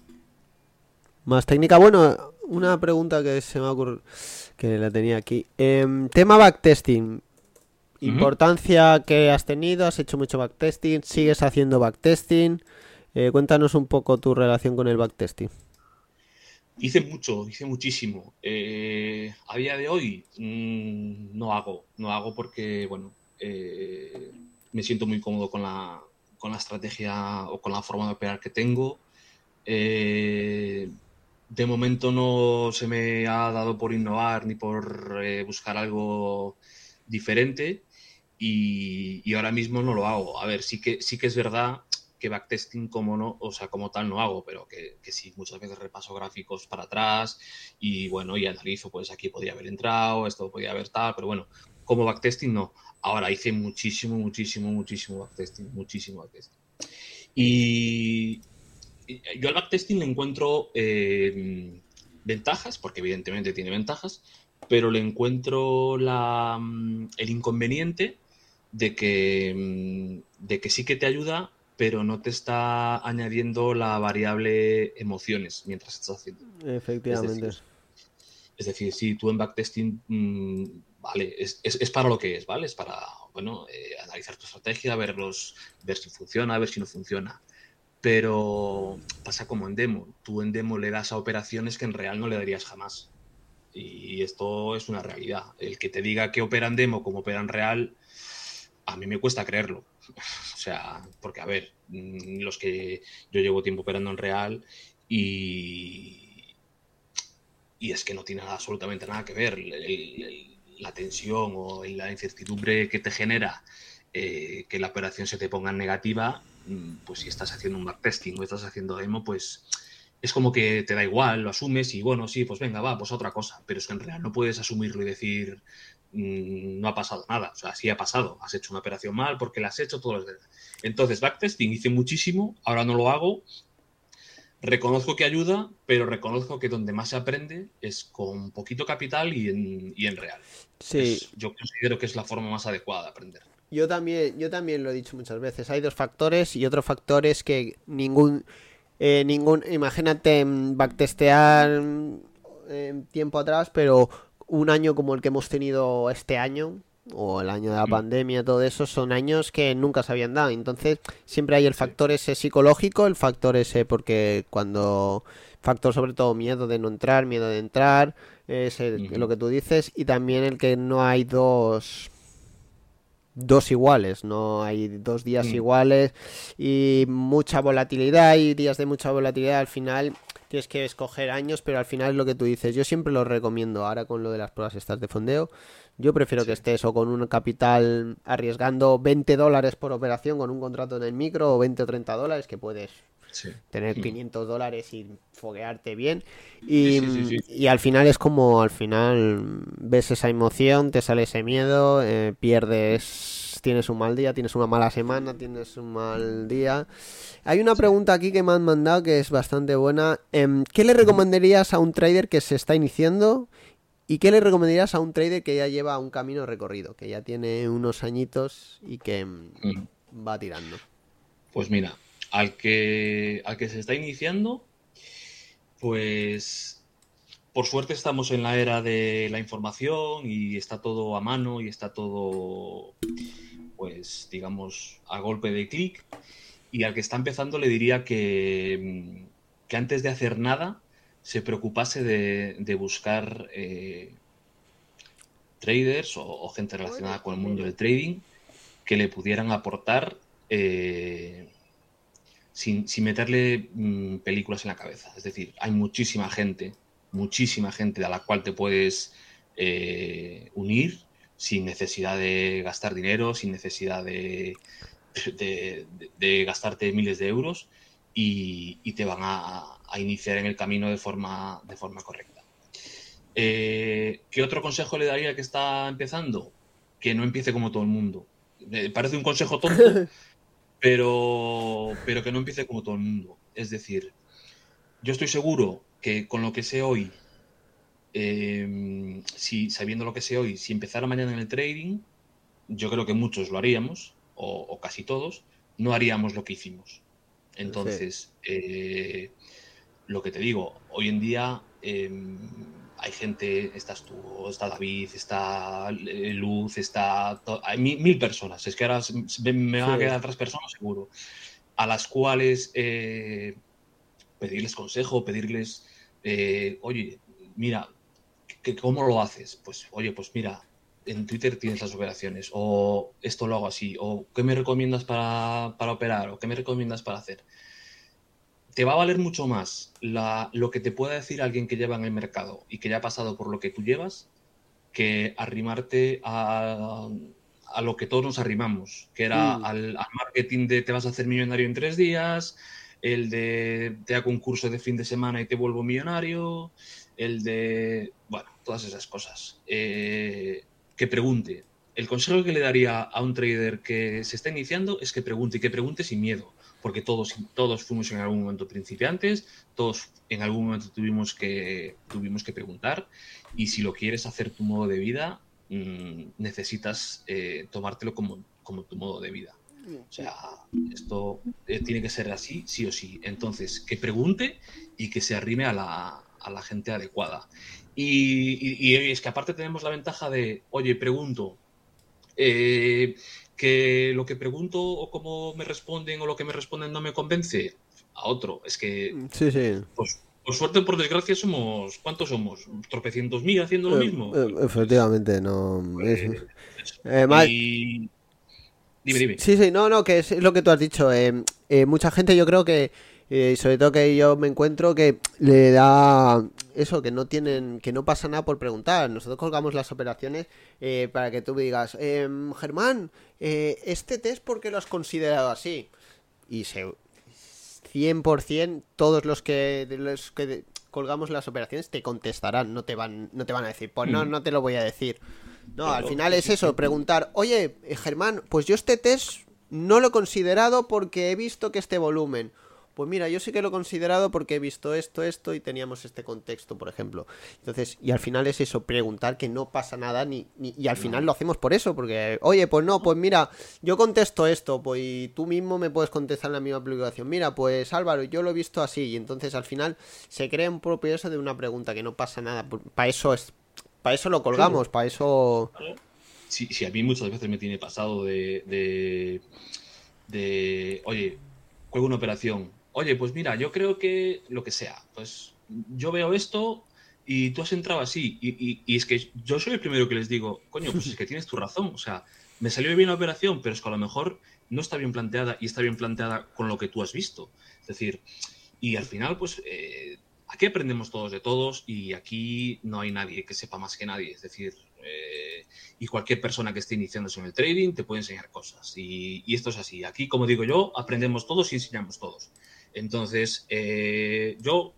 más técnica. Bueno, una pregunta que se me ocurrido que la tenía aquí. Em, tema backtesting. Importancia que has tenido, has hecho mucho backtesting, sigues haciendo backtesting. Eh, cuéntanos un poco tu relación con el backtesting. Hice mucho, hice muchísimo. Eh, a día de hoy mm, no hago, no hago porque, bueno, eh, me siento muy cómodo con la, con la estrategia o con la forma de operar que tengo. Eh, de momento no se me ha dado por innovar ni por buscar algo diferente y, y, ahora mismo no lo hago. A ver, sí que, sí que es verdad que backtesting como no, o sea, como tal no hago, pero que, que, sí, muchas veces repaso gráficos para atrás y bueno, y analizo, pues aquí podría haber entrado, esto podría haber tal, pero bueno, como backtesting no. Ahora hice muchísimo, muchísimo, muchísimo backtesting, muchísimo backtesting. Y, yo al backtesting le encuentro eh, ventajas, porque evidentemente tiene ventajas, pero le encuentro la, mm, el inconveniente de que, mm, de que sí que te ayuda pero no te está añadiendo la variable emociones mientras estás haciendo. Efectivamente. Es decir, si tú en backtesting, mm, vale, es, para lo que es, ¿vale? Es para, bueno, eh, analizar tu estrategia, verlos, ver si funciona, ver si no funciona. Pero pasa como en demo. Tú en demo le das a operaciones que en real no le darías jamás. Y esto es una realidad. El que te diga que operan demo como operan real, a mí me cuesta creerlo. O sea, porque a ver, mm, los que yo llevo tiempo operando en real y, y es que no tiene absolutamente nada que ver. la tensión o la incertidumbre que te genera eh, que la operación se te ponga en negativa, mm, pues si estás haciendo un backtesting o estás haciendo demo, pues es como que te da igual, lo asumes y bueno, sí, pues venga, va, pues otra cosa. Pero es que en realidad no puedes asumirlo y decir, mm, no ha pasado nada. O sea, sí ha pasado, has hecho una operación mal porque la has hecho todos los Entonces, backtesting hice muchísimo, ahora no lo hago. Reconozco que ayuda, pero reconozco que donde más se aprende es con poquito capital y en, y en real. Sí. yo considero que es la forma más adecuada de aprender. Yo también, yo también lo he dicho muchas veces. Hay dos factores y otro factor es que ningún eh, ningún, imagínate mm, backtestear eh, tiempo atrás, pero un año como el que hemos tenido este año, o el año de la mm. pandemia, todo eso, son años que nunca se habían dado. Entonces, siempre hay el factor ese psicológico, el factor ese porque cuando, factor sobre todo miedo de no entrar, miedo de entrar, es lo que tú dices, y también el que no hay dos dos iguales, no hay dos días mm. iguales y mucha volatilidad y días de mucha volatilidad. Al final tienes que escoger años, pero al final es lo que tú dices, yo siempre lo recomiendo ahora con lo de las pruebas estas de fondeo, yo prefiero que estés o con un capital arriesgando 20 dólares por operación con un contrato en el micro o 20 o 30 dólares que puedes tener 500 dólares y foguearte bien. Y, al final es como, al final ves esa emoción, te sale ese miedo, eh, pierdes, tienes un mal día, tienes una mala semana, tienes un mal día. Hay una pregunta aquí que me han mandado que es bastante buena. Em, ¿Qué le recomendarías a un trader que se está iniciando? ¿Y qué le recomendarías a un trader que ya lleva un camino recorrido, que ya tiene unos añitos y que mm, va tirando? Pues mira, al que, al que se está iniciando, pues por suerte estamos en la era de la información y está todo a mano y está todo, pues digamos, a golpe de clic. Y al que está empezando le diría que, que antes de hacer nada se preocupase de, buscar eh, traders o, gente relacionada con el mundo del trading que le pudieran aportar eh, sin, meterle mm, películas en la cabeza. Es decir, hay muchísima gente, muchísima gente a la cual te puedes eh, unir sin necesidad de gastar dinero, sin necesidad de, de, gastarte miles de euros y, te van a, iniciar en el camino de forma, de forma correcta. Eh, ¿Qué otro consejo le daría que está empezando? Que no empiece como todo el mundo. parece un consejo tonto, pero, pero que no empiece como todo el mundo. Es decir, yo estoy seguro que con lo que sé hoy, em, si sabiendo lo que sé hoy, si empezara mañana en el trading, yo creo que muchos lo haríamos, o, casi todos, no haríamos lo que hicimos. Entonces, eh, lo que te digo, hoy en día em, hay gente, estás tú, está David, está eh, Luz, está. Hay mil, personas. Es que ahora me van a quedar otras personas, seguro. A las cuales eh, pedirles consejo, pedirles, eh, oye, mira, ¿cómo lo haces? Pues, oye, pues mira, en Twitter tienes las operaciones, o esto lo hago así, o ¿qué me recomiendas para, para operar? o ¿qué me recomiendas para hacer? Te va a valer mucho más lo que te pueda decir alguien que lleva en el mercado y que ya ha pasado por lo que tú llevas que arrimarte a, lo que todos nos arrimamos, que era mm. al, marketing de te vas a hacer millonario en tres días, el de te hago un curso de fin de semana y te vuelvo millonario, el de, bueno, todas esas cosas. Eh, que pregunte. El consejo que le daría a un trader que se está iniciando es que pregunte y que pregunte sin miedo porque todos, todos fuimos en algún momento principiantes, todos en algún momento tuvimos que, tuvimos que preguntar, y si lo quieres hacer tu modo de vida, mm, necesitas eh, tomártelo como, como tu modo de vida. O sea, esto eh, tiene que ser así, sí o sí. Entonces, que pregunte y que se arrime a la, a la gente adecuada. Y, y, es que aparte tenemos la ventaja de, oye, pregunto, eh, que lo que pregunto o cómo me responden o lo que me responden no me convence, a otro. Es que, sí, sí. Pues, por suerte, por desgracia, somos. ¿Cuántos somos? ¿Tropecientos mil haciendo lo Eh, mismo? eh, efectivamente, no. Pues, es- eh, mal- Y- Dime, dime. Sí, sí, no, no, que es lo que tú has dicho. eh, mucha gente yo creo que, eh, sobre todo que yo me encuentro, que le da eso, que no tienen, que no pasa nada por preguntar. Nosotros colgamos las operaciones eh, para que tú me digas, em, Germán, eh, este test, ¿por qué lo has considerado así? Y se, 100% todos los que, los que colgamos las operaciones te contestarán, no te van, no te van a decir, pues no, Mm. no te lo voy a decir. No, al final es eso, preguntar, oye, eh, Germán, pues yo este test no lo he considerado porque he visto que este volumen. Pues mira, yo sí que lo he considerado porque he visto esto, esto y teníamos este contexto, por ejemplo. Entonces, y al final es eso, preguntar que no pasa nada ni, ni- y al final lo hacemos por eso, porque, oye, pues no, pues mira, yo contesto esto, pues y tú mismo me puedes contestar en la misma publicación. Mira, pues Álvaro, yo lo he visto así, y entonces al final se crea un propio eso de una pregunta que no pasa nada. Para eso es, para eso lo colgamos, para eso. Sí, sí, a mí muchas veces me tiene pasado de, de, de, oye, juego una operación. Oye, pues mira, yo creo que lo que sea, pues yo veo esto y tú has entrado así. Y, es que yo soy el primero que les digo, coño, pues es que tienes tu razón. O sea, me salió bien la operación, pero es que a lo mejor no está bien planteada y está bien planteada con lo que tú has visto. Es decir, y al final, pues eh, aquí aprendemos todos de todos y aquí no hay nadie que sepa más que nadie. Es decir, eh, y cualquier persona que esté iniciándose en el trading te puede enseñar cosas. Y esto es así. Aquí, como digo yo, aprendemos todos y enseñamos todos. Entonces, eh, yo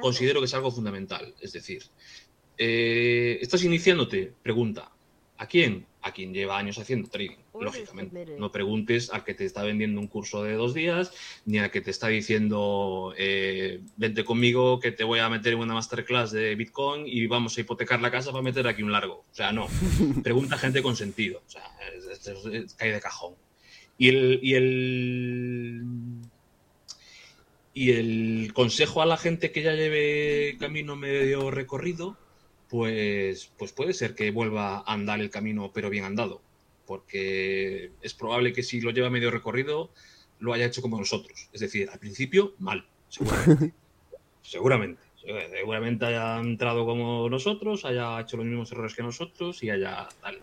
considero que es algo fundamental. Es decir, eh, estás iniciándote, pregunta. ¿A quién? A quien lleva años haciendo trading, lógicamente. No preguntes al que te está vendiendo un curso de dos días, ni al que te está diciendo, eh, vente conmigo que te voy a meter en una masterclass de Bitcoin y vamos a hipotecar la casa para meter aquí un largo. O sea, no. Pregunta a gente con sentido. O sea, es, es- es- cae de cajón. Y el, y el y el consejo a la gente que ya lleve camino medio recorrido, pues, pues puede ser que vuelva a andar el camino, pero bien andado. Porque es probable que si lo lleva medio recorrido, lo haya hecho como nosotros. Es decir, al principio, mal, seguramente. seguramente. Seguramente haya entrado como nosotros, haya hecho los mismos errores que nosotros y haya tal.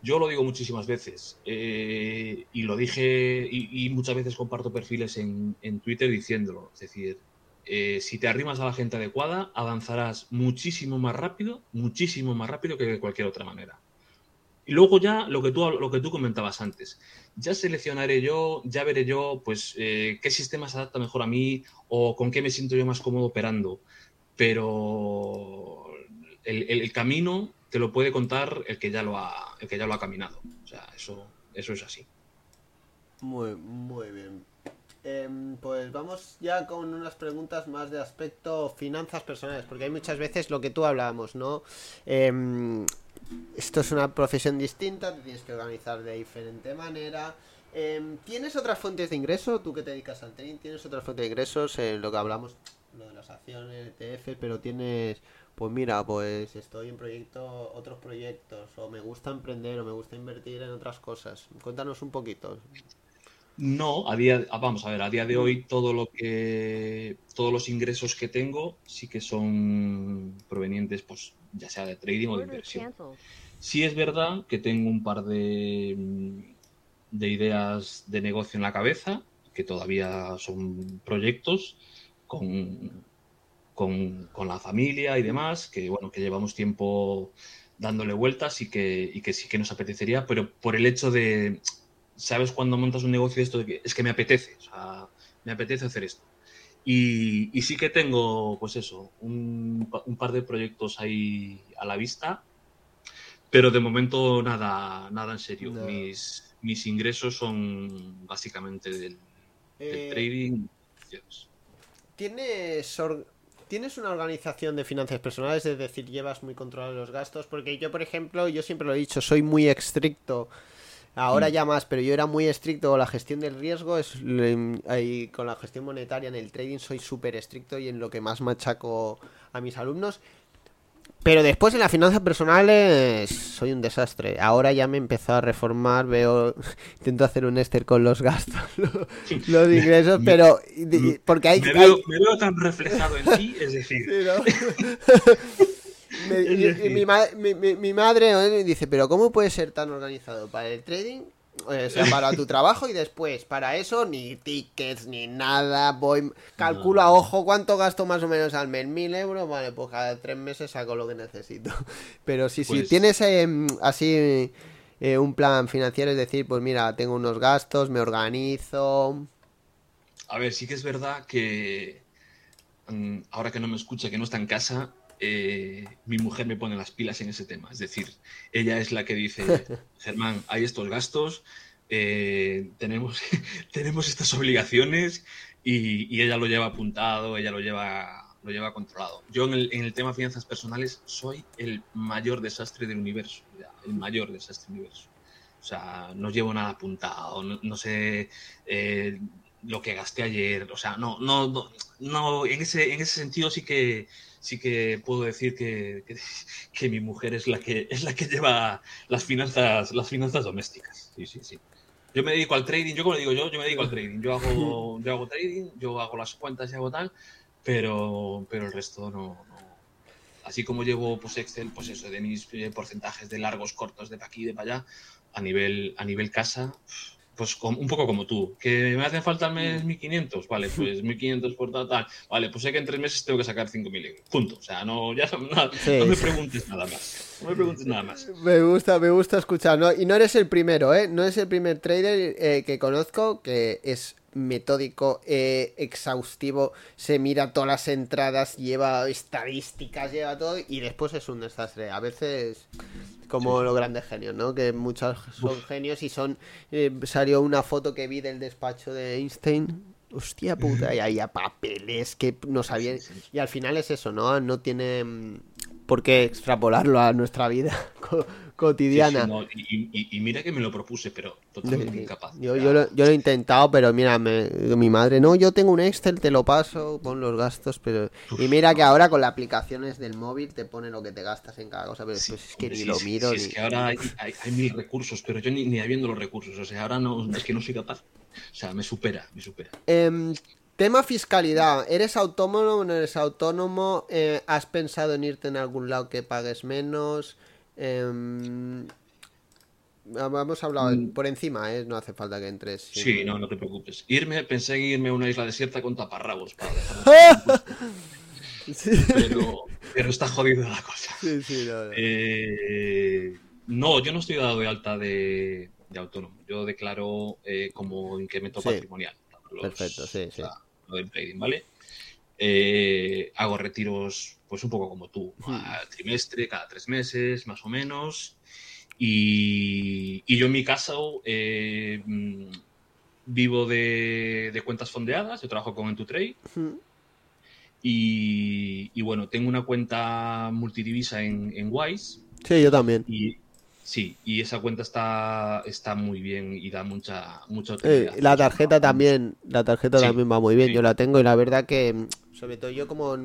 Yo lo digo muchísimas veces eh, y lo dije y, muchas veces comparto perfiles en, en Twitter diciéndolo. Es decir, eh, si te arrimas a la gente adecuada, avanzarás muchísimo más rápido, muchísimo más rápido que de cualquier otra manera. Y luego ya lo que tú, lo que tú comentabas antes, ya seleccionaré yo, ya veré yo, pues, eh, qué sistema se adapta mejor a mí o con qué me siento yo más cómodo operando. Pero el- el camino te lo puede contar el que ya lo ha, el que ya lo ha caminado. O sea, eso, eso es así. Muy, muy bien. Em, pues vamos ya con unas preguntas más de aspecto finanzas personales, porque hay muchas veces lo que tú hablábamos, ¿no? Em, esto es una profesión distinta, te tienes que organizar de diferente manera. Em, ¿Tienes otras fuentes de ingreso? Tú que te dedicas al trading, ¿tienes otras fuentes de ingresos? Eh, lo que hablamos, lo de las acciones, ETF, pero tienes, pues mira, pues estoy en proyecto, otros proyectos, o me gusta emprender, o me gusta invertir en otras cosas. Cuéntanos un poquito. No, a día, ah, vamos a ver, a día de hoy todo lo que, todos los ingresos que tengo sí que son provenientes, pues, ya sea de trading o de inversión. Sí es verdad que tengo un par de, de ideas de negocio en la cabeza, que todavía son proyectos con, con, con la familia y demás, que bueno, que llevamos tiempo dándole vueltas y que, y que sí que nos apetecería, pero por el hecho de, ¿sabes cuando montas un negocio esto de que es que me apetece? O sea, me apetece hacer esto. Y, y sí que tengo, pues eso, un, pa- un par de proyectos ahí a la vista, pero de momento nada, nada en serio. No. Mis, mis ingresos son básicamente del, del Eh, trading. ¿Tienes, or- ¿Tienes una organización de finanzas personales? Es decir, llevas muy controlados los gastos. Porque yo, por ejemplo, yo siempre lo he dicho, soy muy estricto. Ahora Mm. ya más, pero yo era muy estricto con la gestión del riesgo. Es, ahí con la gestión monetaria en el trading soy súper estricto y en lo que más machaco a mis alumnos. Pero después en las finanzas personales soy un desastre. Ahora ya me empezó a reformar, veo, intento hacer un Esther con los gastos, los ingresos, pero porque hay me, veo, me veo, tan reflejado en ti, es decir. mi, mi, mi, madre dice, pero ¿cómo puede ser tan organizado para el trading? O sea, para tu trabajo y después, para eso, ni tickets, ni nada. Voy, calculo a ojo cuánto gasto más o menos al mes. Mil euros, vale, pues cada tres meses saco lo que necesito. Pero si, si pues tienes em, así eh, un plan financiero, es decir, pues mira, tengo unos gastos, me organizo. A ver, sí que es verdad que mm, ahora que no me escucha, que no está en casa, eh, mi mujer me pone las pilas en ese tema. Es decir, ella es la que dice, Germán, hay estos gastos, eh, tenemos, tenemos estas obligaciones y, ella lo lleva apuntado, ella lo lleva, lo lleva controlado. Yo en el, en el tema finanzas personales soy el mayor desastre del universo, el mayor desastre del universo. O sea, no llevo nada apuntado, no, sé eh, lo que gasté ayer, o sea, no, no, no, no, en ese, en ese sentido sí que sí que puedo decir que, que, mi mujer es la que es la que lleva las finanzas, las finanzas domésticas. Sí, sí, sí. Yo me dedico al trading, yo como digo yo, yo me dedico al trading. Yo hago, yo hago trading, yo hago las cuentas y hago tal, pero, pero el resto no, Así como llevo pues Excel, pues eso, de mis eh, porcentajes de largos, cortos, de pa' aquí, de para allá, a nivel, a nivel casa, pues un poco como tú, que me hacen falta al mes 1500, vale, pues 1500 por tal, tal, vale, pues sé que en tres meses tengo que sacar 5000 euros, punto, o sea, no, ya no, me preguntes nada más, no me preguntes nada más. Me gusta, me gusta escuchar, ¿no? y no eres el primero, ¿eh? No es el primer trader eh, que conozco que es metódico, eh, exhaustivo, se mira todas las entradas, lleva estadísticas, lleva todo y después es un desastre. A veces como los grandes genios, ¿no? Que muchos son genios y son... Eh, salió una foto que vi del despacho de Einstein. Hostia puta, y había papeles que no sabían. Y al final es eso, ¿no? No tiene mm, por qué extrapolarlo a nuestra vida cotidiana. y, mira que me lo propuse, pero totalmente incapaz. Yo, yo, lo, yo, lo, he intentado, pero mira, mi madre, no, yo tengo un Excel, te lo paso, pon los gastos, pero... y mira que ahora con las aplicaciones del móvil te pone lo que te gastas en cada cosa, pero pues es que ni lo miro. Es que ahora hay, hay, mil recursos, pero yo ni, ni habiendo los recursos, o sea, ahora no, es que no soy capaz. O sea, me supera, me supera. Eh, Tema fiscalidad. ¿Eres autónomo o no eres autónomo? Eh, ¿Has pensado en irte en algún lado que pagues menos? Eh, hemos hablado mm. por encima, ¿eh? no hace falta que entres. Sí, no, no te preocupes. Irme, pensé en irme a una isla desierta con taparrabos para pero, pero, está jodida la cosa. Sí, sí, no, eh, no. yo no estoy dado de alta de, autónomo. Yo declaro eh, como incremento patrimonial. Perfecto, sí, sí del trading, ¿vale? Eh, hago retiros, pues un poco como tú, hmm. al trimestre, cada tres meses, más o menos. Y, yo en mi caso eh, mm, vivo de, cuentas fondeadas, yo trabajo con Entutrade. Hmm. Y, y, bueno, tengo una cuenta multidivisa en, en Wise. Sí, yo también. Y, Sí, y esa cuenta está, está muy bien y da mucha, mucha utilidad. la tarjeta también, la tarjeta también va muy bien, yo la tengo y la verdad que, sobre todo yo como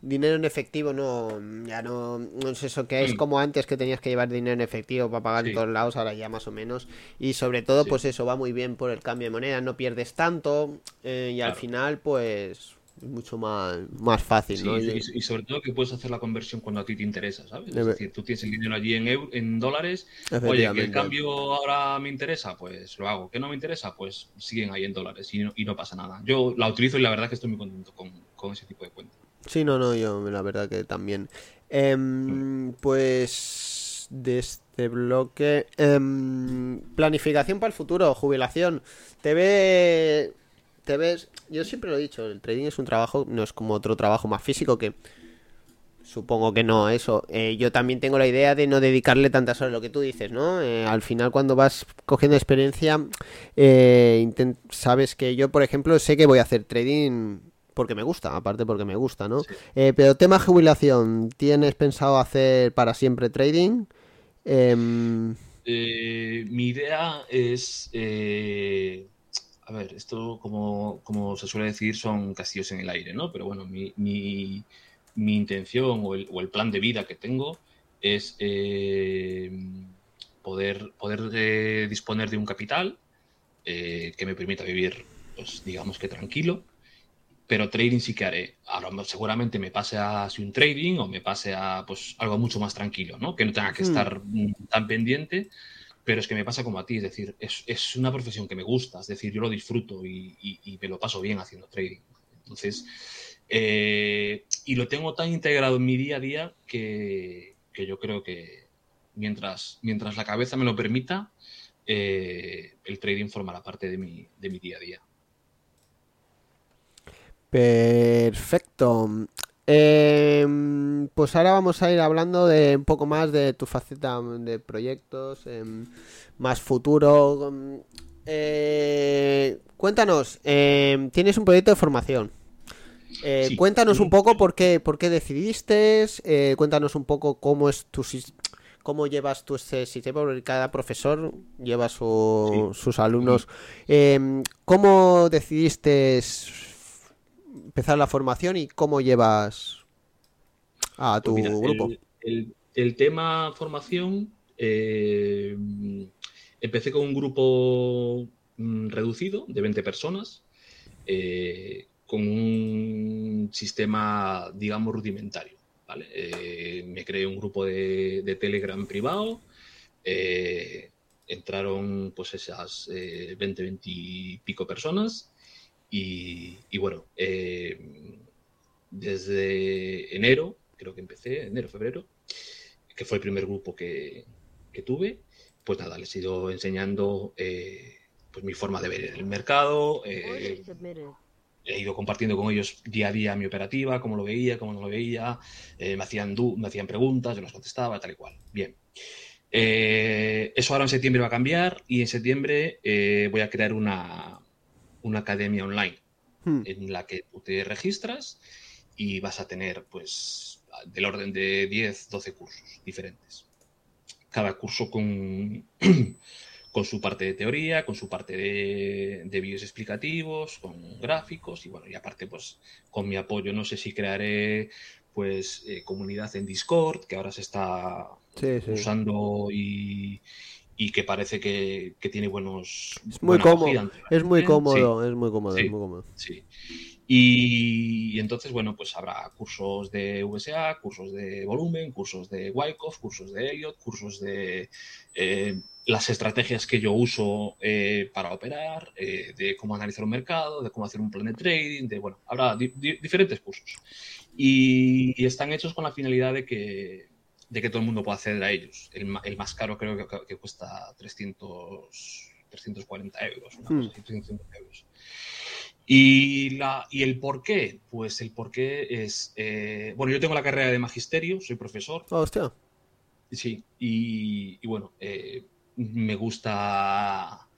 dinero en efectivo no, ya no, no es eso que es mm. como antes que tenías que llevar dinero en efectivo para pagar en todos lados, ahora ya más o menos, y sobre todo pues eso va muy bien por el cambio de moneda, no pierdes tanto eh, y al final pues mucho más, más fácil, ¿no? Y, sobre todo que puedes hacer la conversión cuando a ti te interesa, ¿sabes? Es decir, tú tienes el dinero allí en, en dólares, oye, que el cambio ahora me interesa, pues lo hago, que no me interesa, pues siguen ahí en dólares y no, y no pasa nada. Yo la utilizo y la verdad que estoy muy contento con, con ese tipo de cuenta. Sí, no, no, yo la verdad que también. Em, pues de este bloque, em, planificación para el futuro, jubilación. ¿Te ve te ves, yo siempre lo he dicho, el trading es un trabajo, no es como otro trabajo más físico que supongo que no, eso. Eh, yo también tengo la idea de no dedicarle tantas horas, lo que tú dices, ¿no? Eh, al final cuando vas cogiendo experiencia, eh, sabes que yo, por ejemplo, sé que voy a hacer trading porque me gusta, aparte porque me gusta, ¿no? pero tema jubilación, ¿tienes pensado hacer para siempre trading? Em, mi idea es a ver, esto como, como, se suele decir son castillos en el aire, ¿no? Pero bueno, mi, mi, mi intención o el, plan de vida que tengo es eh, poder, poder disponer de un capital que me permita vivir, pues digamos que tranquilo, pero trading sí que haré. Ahora seguramente me pase a un trading o me pase a pues algo mucho más tranquilo, ¿no? Que no tenga que hmm. estar tan pendiente, pero es que me pasa como a ti, es decir, es, una profesión que me gusta, es decir, yo lo disfruto y, me lo paso bien haciendo trading. Entonces, eh, y lo tengo tan integrado en mi día a día que, yo creo que mientras, mientras la cabeza me lo permita, eh, el trading formará parte de mi, de mi día a día. Perfecto. Em, pues ahora vamos a ir hablando de un poco más de tu faceta de proyectos, em, más futuro. Eh, cuéntanos, em, tienes un proyecto de formación. Eh, cuéntanos un poco por qué, por qué decidiste, eh, cuéntanos un poco cómo es tu cómo llevas tú ese sistema, porque cada profesor lleva sus alumnos. ¿Cómo decidiste empezar la formación y cómo llevas a tu pues grupo? El, tema formación, eh, empecé con un grupo mm, reducido de 20 personas, eh, con un sistema, digamos, rudimentario. Eh, me creé un grupo de, Telegram privado, entraron pues esas 20, 20 y pico personas y, bueno, eh, desde enero, creo que empecé, enero, febrero, que fue el primer grupo que, tuve, pues nada, les he ido enseñando eh, pues mi forma de ver el mercado. Eh, he ido compartiendo con ellos día a día mi operativa, cómo lo veía, cómo no lo veía, me, hacían me hacían preguntas, yo las contestaba, tal y cual. Bien. eso ahora en septiembre va a cambiar y en septiembre voy a crear una, una academia online hmm. en la que tú te registras y vas a tener, pues, del orden de 10, 12 cursos diferentes. Cada curso con, con su parte de teoría, con su parte de, de vídeos explicativos, con gráficos y bueno, y aparte, pues, con mi apoyo, no sé si crearé pues eh, comunidad en Discord, que ahora se está usando y, y que parece que, tiene buenos. Es muy cómodo. Es muy cómodo, es muy cómodo, es muy cómodo. Sí. Y, entonces, bueno, pues habrá cursos de VSA, cursos de volumen, cursos de Wyckoff, cursos de Elliot, cursos de eh, las estrategias que yo uso eh, para operar, eh, de cómo analizar un mercado, de cómo hacer un plan de trading, de, bueno, habrá diferentes cursos. y están hechos con la finalidad de que de que todo el mundo pueda acceder a ellos. El, más caro creo que, cuesta 300, 340 euros, una hmm. euros. Y, la, ¿Y el por qué? Pues el por qué es... Eh, bueno, yo tengo la carrera de magisterio, soy profesor. Oh, hostia. Sí, y, bueno, eh, me gusta...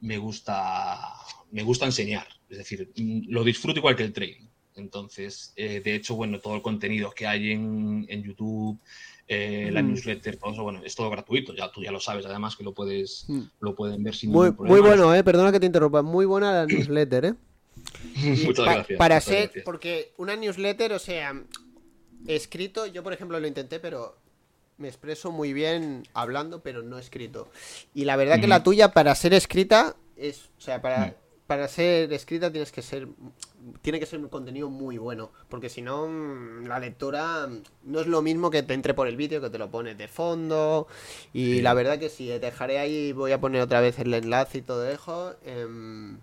Me gusta... Me gusta enseñar. Es decir, lo disfruto igual que el trading. Entonces, eh, de hecho, bueno, todo el contenido que hay en, en YouTube, eh, la mm. newsletter, todo eso, bueno, es todo gratuito, ya tú ya lo sabes, además que lo puedes, mm. lo pueden ver sin muy, Muy bueno, eh, perdona que te interrumpa, muy buena la newsletter, eh. muchas gracias. Para ser, porque una newsletter, o sea, escrito, yo por ejemplo lo intenté, pero me expreso muy bien hablando, pero no escrito. Y la verdad que la tuya, para ser escrita, es, o sea, para, mm. para ser escrita tienes que ser tiene que ser un contenido muy bueno, porque si no, mm, la lectura mm, no es lo mismo que te entre por el vídeo, que te lo pones de fondo. Y la verdad que sí, dejaré ahí, voy a poner otra vez el enlace y todo dejo. Em,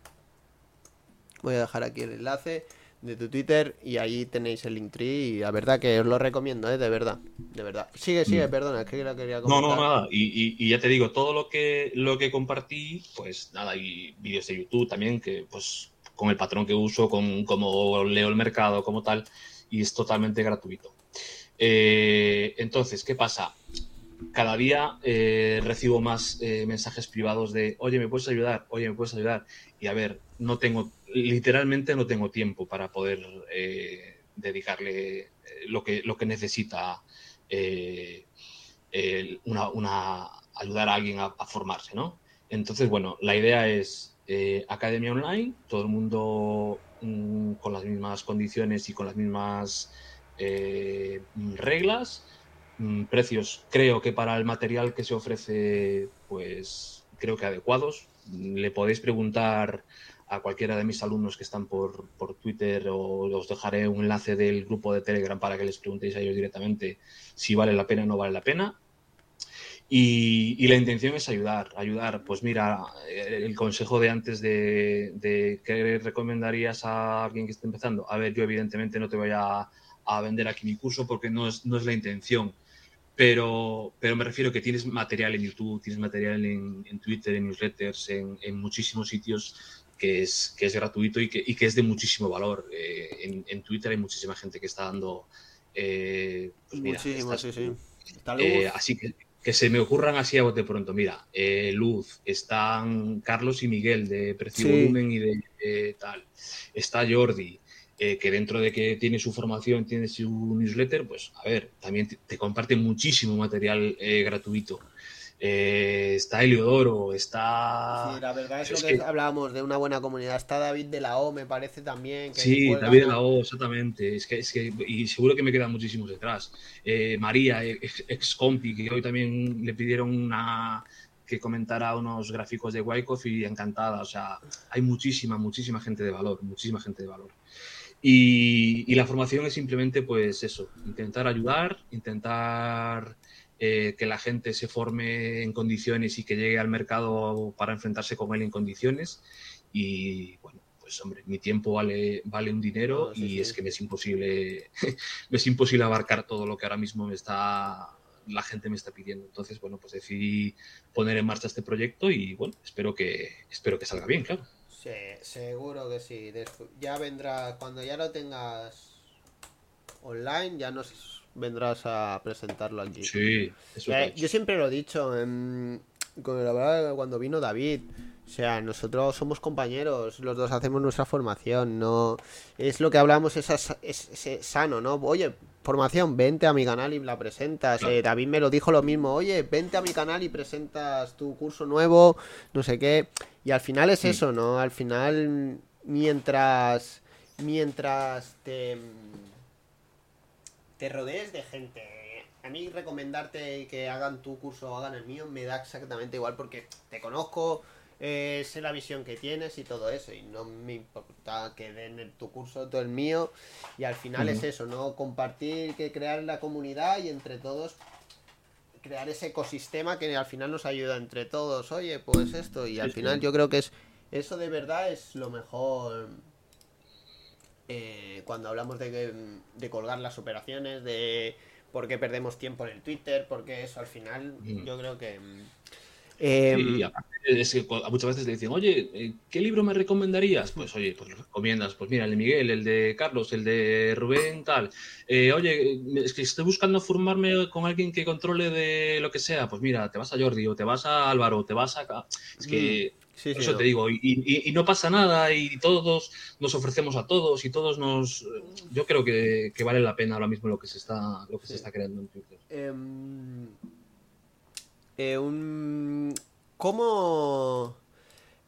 voy a dejar aquí el enlace de tu Twitter y ahí tenéis el Linktree y la verdad que os lo recomiendo, ¿eh? de verdad, de verdad. Sigue, sigue, mm. perdona, es que lo quería comentar. No, no, nada, y, y, ya te digo, todo lo que, lo que compartí, pues nada, y vídeos de YouTube también, que pues con el patrón que uso, con cómo leo el mercado, como tal, y es totalmente gratuito. Eh, entonces, ¿qué pasa? Cada día eh, recibo más eh, mensajes privados de, oye, ¿me puedes ayudar? Oye, ¿me puedes ayudar? Y a ver, no tengo, literalmente no tengo tiempo para poder dedicarle lo que, lo que necesita una, ayudar a alguien a, a formarse, ¿no? Entonces, bueno, la idea es eh, academia online, todo el mundo mm, con las mismas condiciones y con las mismas eh, reglas, mm, precios creo que para el material que se ofrece, pues creo que adecuados. Le podéis preguntar a cualquiera de mis alumnos que están por, por, Twitter o os dejaré un enlace del grupo de Telegram para que les preguntéis a ellos directamente si vale la pena o no vale la pena. Y, la intención es ayudar, ayudar. Pues mira, el consejo de antes de, de qué recomendarías a alguien que esté empezando. A ver, yo evidentemente no te voy a, a vender aquí mi curso porque no es, no es la intención. Pero, pero me refiero que tienes material en YouTube, tienes material en, en Twitter, en newsletters, en, en, muchísimos sitios que es, que es gratuito y que, y que es de muchísimo valor. Eh, en, en, Twitter hay muchísima gente que está dando... Eh, pues mira, Muchísimo, sí, sí. Eh, así que que se me ocurran así a bote pronto. Mira, eh, Luz, están Carlos y Miguel de Precio Sí. Volumen y de eh, tal. Está Jordi, eh, que dentro de que tiene su formación, tiene su newsletter, pues a ver, también te, te comparte muchísimo material eh, gratuito. Eh, está Heliodoro, está... Sí, la verdad es, es lo que, que- hablábamos de una buena comunidad. Está David de la O, me parece también. Que Sí, David de la O, exactamente. Es que, es que, y seguro que me quedan muchísimos detrás. Eh, María, ex, ex compi, que hoy también le pidieron una que comentara unos gráficos de Wyckoff y encantada. O sea, hay muchísima, muchísima gente de valor, muchísima gente de valor. Y, y la formación es simplemente, pues eso, intentar ayudar, intentar eh, que la gente se forme en condiciones y que llegue al mercado para enfrentarse con él en condiciones. Y bueno, pues hombre, mi tiempo vale, vale un dinero No, sí, y sí. es que me es imposible, me es imposible abarcar todo lo que ahora mismo me está, la gente me está pidiendo. Entonces, bueno, pues decidí poner en marcha este proyecto y bueno, espero que, espero que salga bien, claro. Sí, seguro que sí. Ya vendrá, cuando ya lo tengas online, ya nos vendrás a presentarlo aquí. Sí, eso Eh, yo siempre lo he dicho, em, con la verdad, cuando vino David, o sea, nosotros somos compañeros, los dos hacemos nuestra formación, no es lo que hablamos, es, es- es sano, ¿no? Oye, formación, vente a mi canal y la presentas. Claro. Eh, David me lo dijo lo mismo, oye, vente a mi canal y presentas tu curso nuevo, no sé qué. Y al final es Mm. eso, ¿no? Al final, mientras, mientras te te rodees de gente. A mí recomendarte que hagan tu curso o hagan el mío me da exactamente igual porque te conozco, eh, sé la visión que tienes y todo eso. Y no me importa que den el- tu curso todo el mío. Y al final es eso, ¿no? Compartir, que crear la comunidad y entre todos crear ese ecosistema que al final nos ayuda entre todos. Oye, pues esto. Y al final yo creo que es eso de verdad es lo mejor eh, cuando hablamos de, de colgar las operaciones, de por qué perdemos tiempo en el Twitter, porque eso al final Mm. yo creo que... mm, Y aparte es que muchas veces le dicen, oye, eh, ¿qué libro me recomendarías? Pues oye, pues lo recomiendas, pues mira, el de Miguel, el de Carlos, el de Rubén, tal. Eh, oye, es que estoy buscando formarme con alguien que controle de lo que sea, pues mira, te vas a Jordi o te vas a Álvaro, o te vas a... Es que, sí, eso no. te digo, y, y- y no pasa nada y todos nos ofrecemos a todos y todos nos... Yo creo que, que vale la pena ahora mismo lo que se está, lo que se está creando en Twitter. Em, eh, un- ¿Cómo,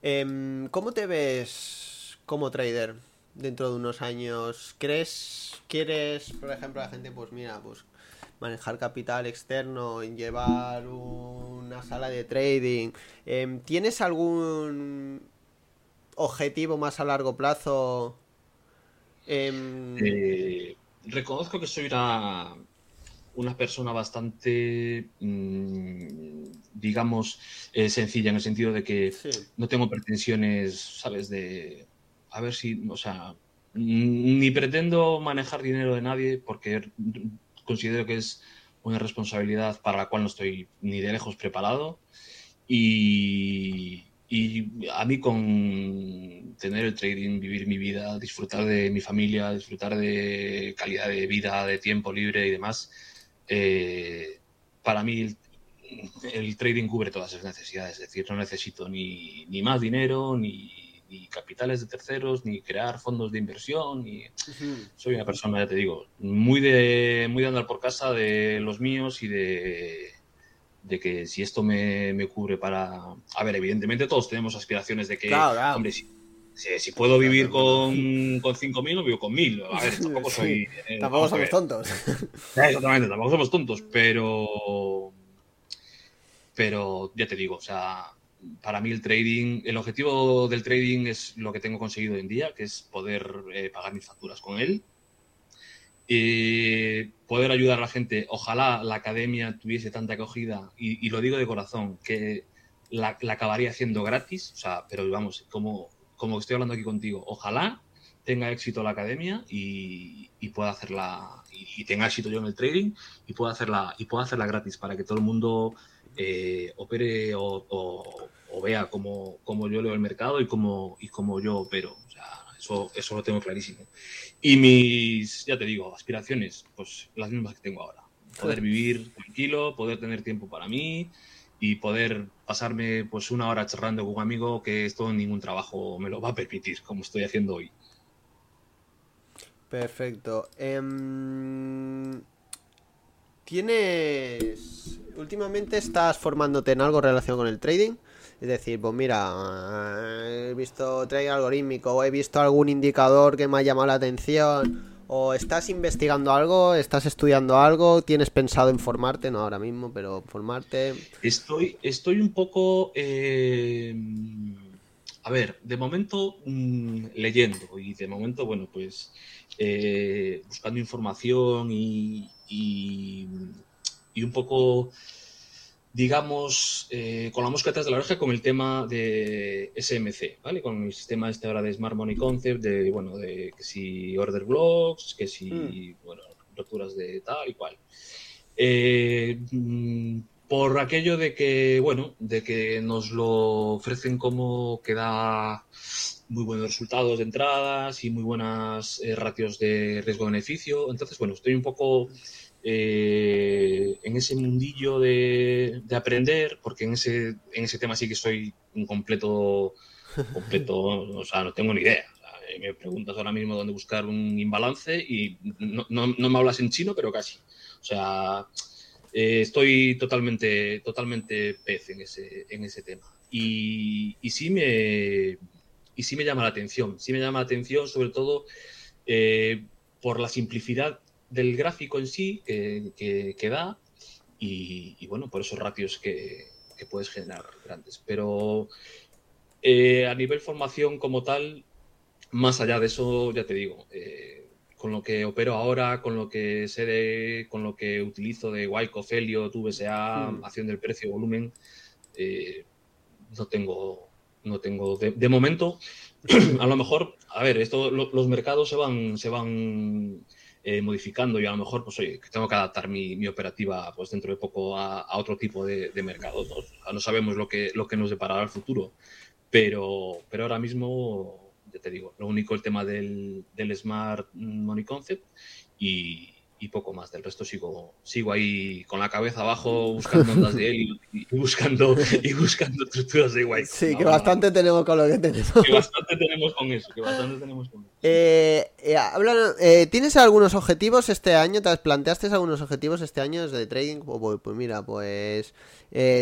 em, ¿Cómo te ves como trader dentro de unos años? ¿Crees, quieres, por ejemplo, la gente, pues mira, pues manejar capital externo, llevar una sala de trading? Em, ¿Tienes algún objetivo más a largo plazo? Em, Eh, reconozco que soy una, una persona bastante, mm, digamos, eh, sencilla en el sentido de que sí, no tengo pretensiones, ¿sabes? De a ver si, o sea, ni pretendo manejar dinero de nadie porque considero que es una responsabilidad para la cual no estoy ni de lejos preparado. Y, y a mí con tener el trading, vivir mi vida, disfrutar de mi familia, disfrutar de calidad de vida, de tiempo libre y demás, eh, para mí el, el trading cubre todas esas necesidades. Es decir, no necesito ni, ni más dinero, ni, ni capitales de terceros, ni crear fondos de inversión, ni soy una persona, ya te digo, muy de, muy de andar por casa de los míos y de, de que si esto me, me cubre para... A ver, evidentemente todos tenemos aspiraciones de que, Claro, claro. hombre, si, Si, puedo vivir con, con 5.000, no vivo con 1.000. A ver, tampoco soy. Eh, tampoco somos tontos. Exactamente, tampoco somos tontos, pero. Pero ya te digo, o sea, para mí el trading, el objetivo del trading es lo que tengo conseguido hoy en día, que es poder eh, pagar mis facturas con él. Y poder ayudar a la gente. Ojalá la academia tuviese tanta acogida, y, lo digo de corazón, que la, acabaría haciendo gratis. O sea, pero vamos, como, como estoy hablando aquí contigo, ojalá tenga éxito la academia y, pueda hacerla, y, tenga éxito yo en el trading y pueda hacerla, y pueda hacerla gratis para que todo el mundo eh, opere o, vea cómo, yo leo el mercado y cómo, y cómo yo opero. O sea, eso, eso lo tengo clarísimo. Y mis, ya te digo, aspiraciones, pues las mismas que tengo ahora. Poder vivir tranquilo, poder tener tiempo para mí y poder pasarme pues una hora charlando con un amigo que esto ningún trabajo me lo va a permitir, como estoy haciendo hoy. Perfecto. Em, ¿Tienes... Últimamente estás formándote en algo relacionado con el trading? Es decir, pues mira, he visto trading algorítmico o he visto algún indicador que me ha llamado la atención o estás investigando algo, estás estudiando algo, tienes pensado en formarte, no ahora mismo, pero formarte. Estoy, estoy un poco... Eh, a ver, de momento mm, leyendo y de momento, bueno, pues eh, buscando información y, y, un poco, digamos, eh, con la mosca atrás de la oreja con el tema de SMC, ¿vale? Con el sistema este ahora de Smart Money Concept, de, bueno, de que si order blocks, que si, mm. bueno, roturas de tal y cual. Eh, mm, por aquello de que, bueno, de que nos lo ofrecen como que da muy buenos resultados de entradas y muy buenas eh, ratios de riesgo-beneficio. Entonces, bueno, estoy un poco eh, en ese mundillo de, aprender, porque en ese, en ese tema sí que soy un completo, completo, o sea, no tengo ni idea. me preguntas ahora mismo dónde buscar un imbalance y no, no, no me hablas en chino, pero casi. O sea, eh, estoy totalmente, totalmente pez en ese, en ese tema. Y, y, sí me, y sí me llama la atención. Sí me llama la atención, sobre todo eh, por la simplicidad del gráfico en sí que, que, da y, bueno, por esos ratios que, que puedes generar grandes. Pero eh, a nivel formación como tal, más allá de eso, ya te digo, con lo que opero ahora, con lo que sé de, con lo que utilizo de Wyckoff, Elliot, VSA, hmm. acción del precio, volumen, eh, no tengo, no tengo, de, momento, a lo mejor, a ver, esto, los mercados se van, se van eh, modificando y a lo mejor, pues oye, tengo que adaptar mi, operativa, pues dentro de poco a, otro tipo de, mercados. ¿no? ¿no? sabemos lo que, lo que nos deparará el futuro, pero, pero ahora mismo te digo, lo único el tema del, del Smart Money Concept y, y poco más. Del resto sigo, sigo ahí con la cabeza abajo buscando ondas de él y, buscando, y buscando estructuras de igual. Sí, que bastante tenemos con lo que tenemos. Que bastante tenemos con eso, que bastante tenemos con eso. Eh, eh, eh, ¿Tienes algunos objetivos este año? ¿Te planteaste algunos objetivos este año de trading? Pues, pues, pues mira, pues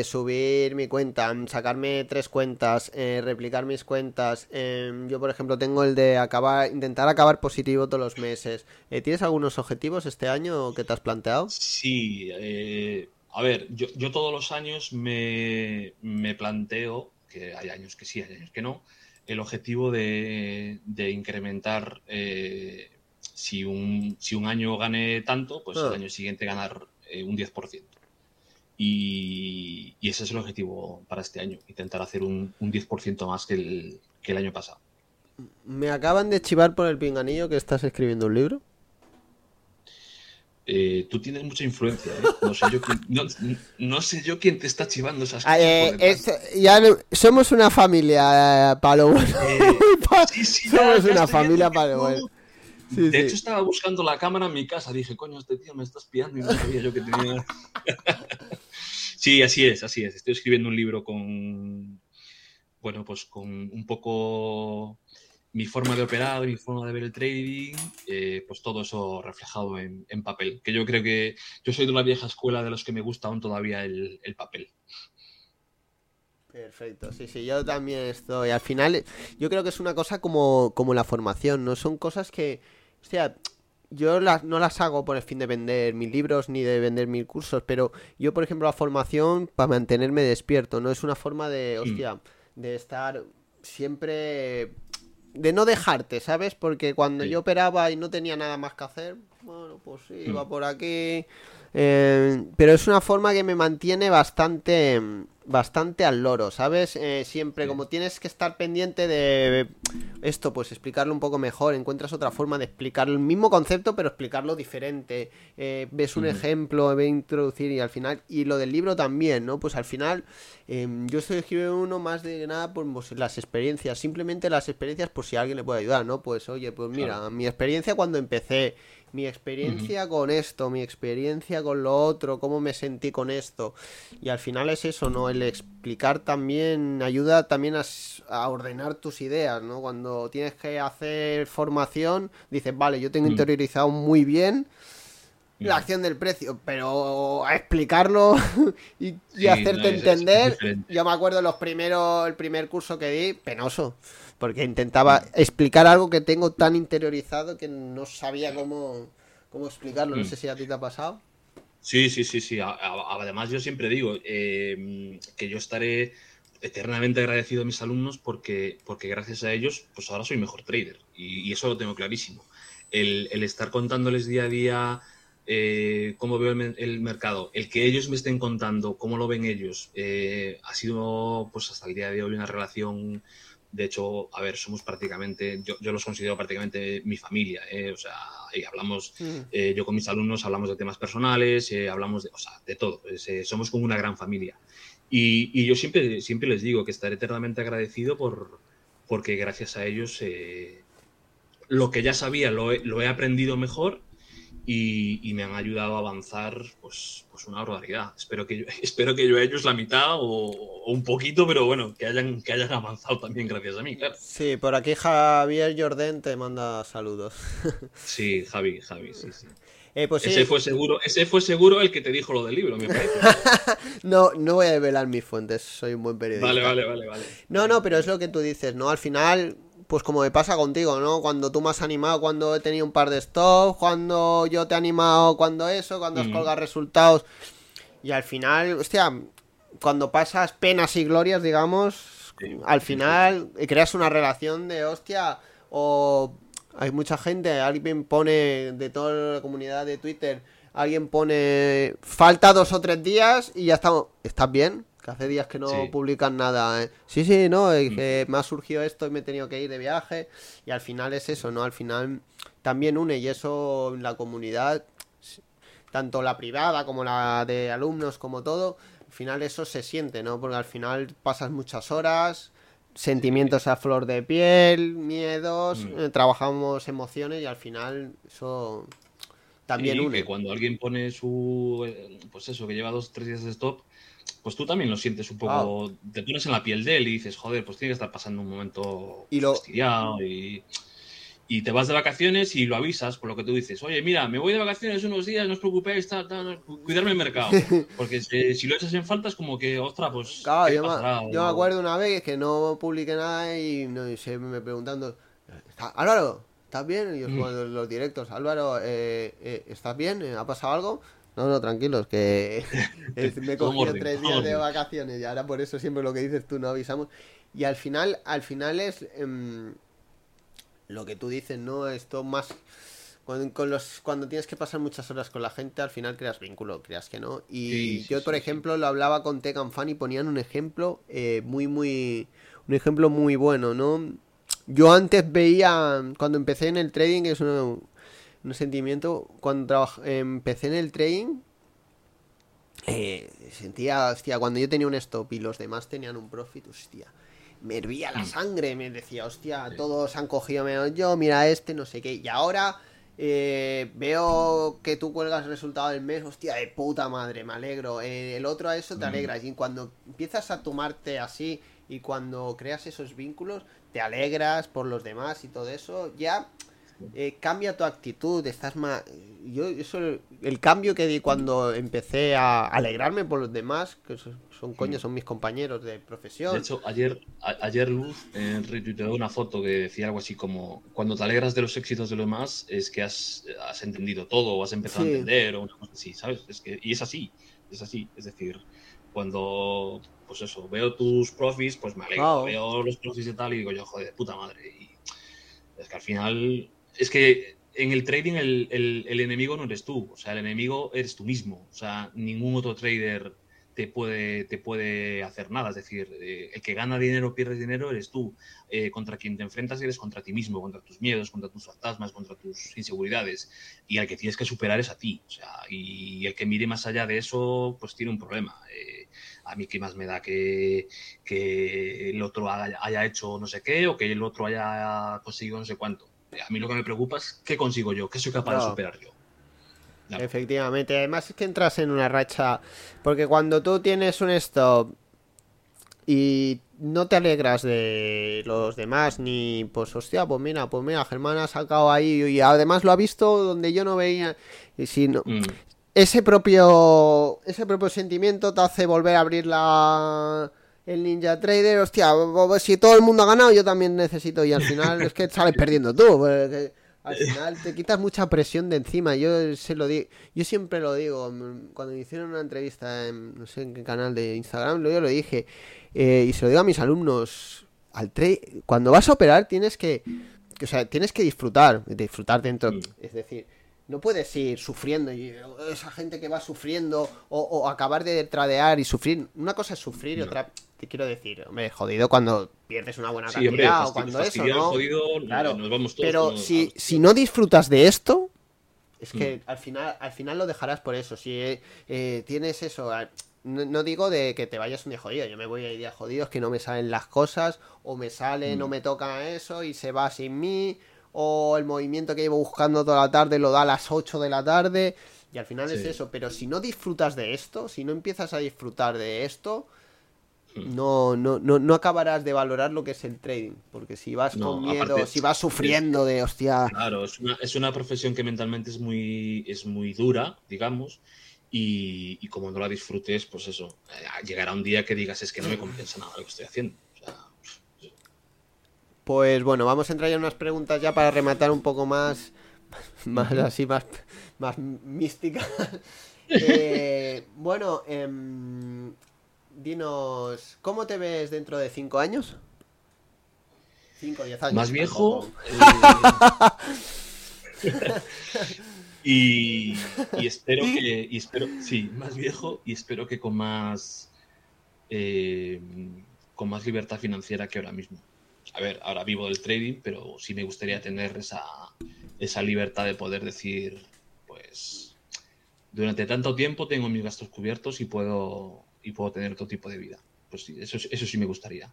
subir mi cuenta, sacarme tres cuentas, replicar mis cuentas. Em, yo, por ejemplo, tengo el de acabar, intentar acabar positivo todos los meses. ¿Tienes algunos objetivos este año que te has planteado? Sí, eh, a ver, yo, todos los años me, planteo, que hay años que sí, hay años que no, el objetivo de, incrementar, eh, si, un, si un año gane tanto, pues el ah. año siguiente ganar eh, un 10%. Y, y, ese es el objetivo para este año, intentar hacer un, un 10% más que el, que el año pasado. Me acaban de chivar por el pinganillo que estás escribiendo un libro. Eh, tú tienes mucha influencia, ¿eh? no, sé yo quién, no, sé yo quién te está chivando esas cosas. Eh, ya somos una familia, Palo bueno. sí, sí, somos una familia, Palo bueno. de hecho, estaba buscando la cámara en mi casa. Dije, coño, este tío me está espiando y no sabía yo que tenía. sí, así es, así es. Estoy escribiendo un libro con. Bueno, pues con un poco mi forma de operar, mi forma de ver el trading, eh, pues todo eso reflejado en, papel. Que yo creo que yo soy de una vieja escuela de los que me gusta aún todavía el, papel. Perfecto, sí, sí, yo también estoy. Al final, yo creo que es una cosa como, como la formación, ¿no? Son cosas que, o sea, yo las, no las hago por el fin de vender mis libros ni de vender mis cursos, pero yo, por ejemplo, la formación para mantenerme despierto, ¿no? Es una forma de, hostia, de estar siempre... De no dejarte, ¿sabes? Porque cuando yo operaba y no tenía nada más que hacer, bueno, pues sí, iba por aquí. Eh, pero es una forma que me mantiene bastante bastante al loro, ¿sabes? Eh, siempre, como tienes que estar pendiente de esto, pues explicarlo un poco mejor, encuentras otra forma de explicar el mismo concepto, pero explicarlo diferente. Eh, ves un ejemplo, ve introducir y al final, y lo del libro también, ¿no? Pues al final, em, yo estoy escribiendo uno más de nada por pues, las experiencias, simplemente las experiencias por si alguien le puede ayudar, ¿no? Pues oye, pues mira, mi experiencia cuando empecé mi experiencia con esto, mi experiencia con lo otro, cómo me sentí con esto. Y al final es eso, ¿no? El explicar también ayuda también a, ordenar tus ideas, ¿no? Cuando tienes que hacer formación, dices, vale, yo tengo interiorizado muy bien la acción del precio, pero a explicarlo y, hacerte entender, yo me acuerdo los primeros, el primer curso que di, penoso. Porque intentaba explicar algo que tengo tan interiorizado que no sabía cómo, cómo explicarlo. No mm. sé si a ti te ha pasado. Sí, sí, sí, sí. Además, yo siempre digo eh, que yo estaré eternamente agradecido a mis alumnos porque, porque gracias a ellos, pues ahora soy mejor trader. Y, eso lo tengo clarísimo. El, estar contándoles día a día eh, cómo veo el, mercado, el que ellos me estén contando cómo lo ven ellos, eh, ha sido pues hasta el día de hoy una relación de hecho, a ver, somos prácticamente, yo, los considero prácticamente mi familia, ¿eh? o sea, y hablamos, mm. eh, yo con mis alumnos hablamos de temas personales, eh, hablamos de, o sea, de todo, somos como una gran familia. Y, yo siempre, siempre les digo que estaré eternamente agradecido por, porque gracias a ellos lo que ya sabía lo lo he aprendido mejor y, me han ayudado a avanzar pues, pues una barbaridad. Espero que, yo, espero que yo a ellos la mitad o, un poquito, pero bueno, que hayan, que hayan avanzado también gracias a mí, claro. Sí, por aquí Javier Jordan te manda saludos. Sí, Javi, Javi, sí, sí. Eh, pues ese, fue seguro, ese fue seguro el que te dijo lo del libro, me parece. no, no voy a develar mis fuentes, soy un buen periodista. Vale, vale, vale, vale. No, no, pero es lo que tú dices, ¿no? Al final, pues como me pasa contigo, ¿no? Cuando tú me has animado, cuando he tenido un par de stops, cuando yo te he animado, cuando eso, cuando has colgado resultados. Y al final, hostia, cuando pasas penas y glorias, digamos, al final creas una relación de hostia, o hay mucha gente, alguien pone de toda la comunidad de Twitter, alguien pone falta dos o tres días y ya estamos, ¿estás bien? Que hace días que no publican nada. ¿eh? Sí, sí, no, mm. que me ha surgido esto y me he tenido que ir de viaje. Y al final es eso, ¿no? Al final también une y eso en la comunidad, tanto la privada como la de alumnos, como todo, al final eso se siente, ¿no? Porque al final pasas muchas horas, sentimientos a flor de piel, miedos, mm. eh, trabajamos emociones y al final eso también une. Que cuando alguien pone su, eh, pues eso, que lleva dos, tres días de stop, pues tú también lo sientes un poco, te pones en la piel de él y dices, joder, pues tiene que estar pasando un momento y lo... y, y, te vas de vacaciones y lo avisas por lo que tú dices, oye, mira, me voy de vacaciones unos días, no os preocupéis, cuidarme el mercado. Porque si, lo echas en falta es como que, ostras, pues... Claro, yo, me, acuerdo una vez que no publiqué nada y, no, se me preguntando, Álvaro, ¿estás bien? Y yo mm. los directos, Álvaro, eh, eh, ¿estás bien? ¿Ha pasado algo? No, no, tranquilos, que me he cogido tres días de vacaciones y ahora por eso siempre lo que dices tú no avisamos. Y al final, al final es em, lo que tú dices, ¿no? Esto más... Con, los, cuando tienes que pasar muchas horas con la gente, al final creas vínculo, creas que no. Y yo, por ejemplo, lo hablaba con Tegan Fan y ponían un ejemplo eh, muy, muy... Un ejemplo muy bueno, ¿no? Yo antes veía, cuando empecé en el trading, es una, un sentimiento. Cuando empecé en el trading, eh, sentía, hostia, cuando yo tenía un stop y los demás tenían un profit, hostia, me hervía la sangre, me decía, hostia, todos han cogido menos yo, mira este, no sé qué. Y ahora eh, veo que tú cuelgas el resultado del mes, hostia, de puta madre, me alegro. Eh, el otro a eso te mm. alegras. Y cuando empiezas a tomarte así y cuando creas esos vínculos, te alegras por los demás y todo eso, ya eh, cambia tu actitud, estás más... Yo, eso, el cambio que di cuando empecé a alegrarme por los demás, que son, son coño, son mis compañeros de profesión. De hecho, ayer, ayer Luz eh, retuiteó una foto que decía algo así como, cuando te alegras de los éxitos de los demás es que has, has entendido todo o has empezado a entender o una cosa así, ¿sabes? Es que, y es así, es así, es decir, cuando, pues eso, veo tus profis, pues me alegro, veo los profis y tal y digo yo, joder, de puta madre. Y es que al final es que en el trading el, el, enemigo no eres tú, o sea, el enemigo eres tú mismo, o sea, ningún otro trader te puede, te puede hacer nada, es decir, eh, el que gana dinero o pierde dinero eres tú, eh, contra quien te enfrentas eres contra ti mismo, contra tus miedos, contra tus fantasmas, contra tus inseguridades, y al que tienes que superar es a ti, o sea, y el que mire más allá de eso, pues tiene un problema. Eh, a mí qué más me da que, que el otro haya, haya hecho no sé qué o que el otro haya conseguido no sé cuánto a mí lo que me preocupa es qué consigo yo, qué soy capaz de superar yo. Efectivamente, además es que entras en una racha, porque cuando tú tienes un stop y no te alegras de los demás, ni pues hostia, pues mira, pues mira, Germán ha sacado ahí y además lo ha visto donde yo no veía, y si no, mm. ese propio, ese propio sentimiento te hace volver a abrir la el Ninja Trader, hostia, si todo el mundo ha ganado, yo también necesito. Y al final es que sales perdiendo tú. al final te quitas mucha presión de encima. Yo se lo digo, yo siempre lo digo. Cuando me hicieron una entrevista en no sé en qué canal de Instagram, yo lo dije. Eh, y se lo digo a mis alumnos. Al cuando vas a operar tienes que. O sea, tienes que disfrutar. Disfrutar dentro. Mm. Es decir no puedes ir sufriendo y esa gente que va sufriendo o, acabar de tradear y sufrir. Una cosa es sufrir y otra, te quiero decir, hombre, jodido cuando pierdes una buena cantidad o cuando eso, ¿no? claro, nos vamos todos pero si, si no disfrutas de esto, es que mm. al final al final lo dejarás por eso. Si eh, tienes eso, no, digo de que te vayas un día jodido, yo me voy a ir jodido jodidos que no me salen las cosas o me sale, no mm. me toca eso y se va sin mí o el movimiento que llevo buscando toda la tarde lo da a las 8 de la tarde y al final es eso, pero si no disfrutas de esto, si no empiezas a disfrutar de esto, hmm. No, no, no, no acabarás de valorar lo que es el trading, porque si vas con miedo, si vas sufriendo de hostia... Claro, es una, es una profesión que mentalmente es muy, es muy dura, digamos, y, y, como no la disfrutes, pues eso, eh, llegará un día que digas es que no me compensa nada lo que estoy haciendo. Pues bueno, vamos a entrar ya en unas preguntas ya para rematar un poco más, más así, más, más mística. Eh, bueno, em, dinos, ¿cómo te ves dentro de cinco años? Cinco, diez años. Más viejo. Eh, y, espero que, y espero, sí, más viejo y espero que con más, eh, con más libertad financiera que ahora mismo a ver, ahora vivo del trading, pero sí me gustaría tener esa, esa libertad de poder decir, pues, durante tanto tiempo tengo mis gastos cubiertos y puedo, y puedo tener otro tipo de vida. Pues sí, eso, eso sí me gustaría.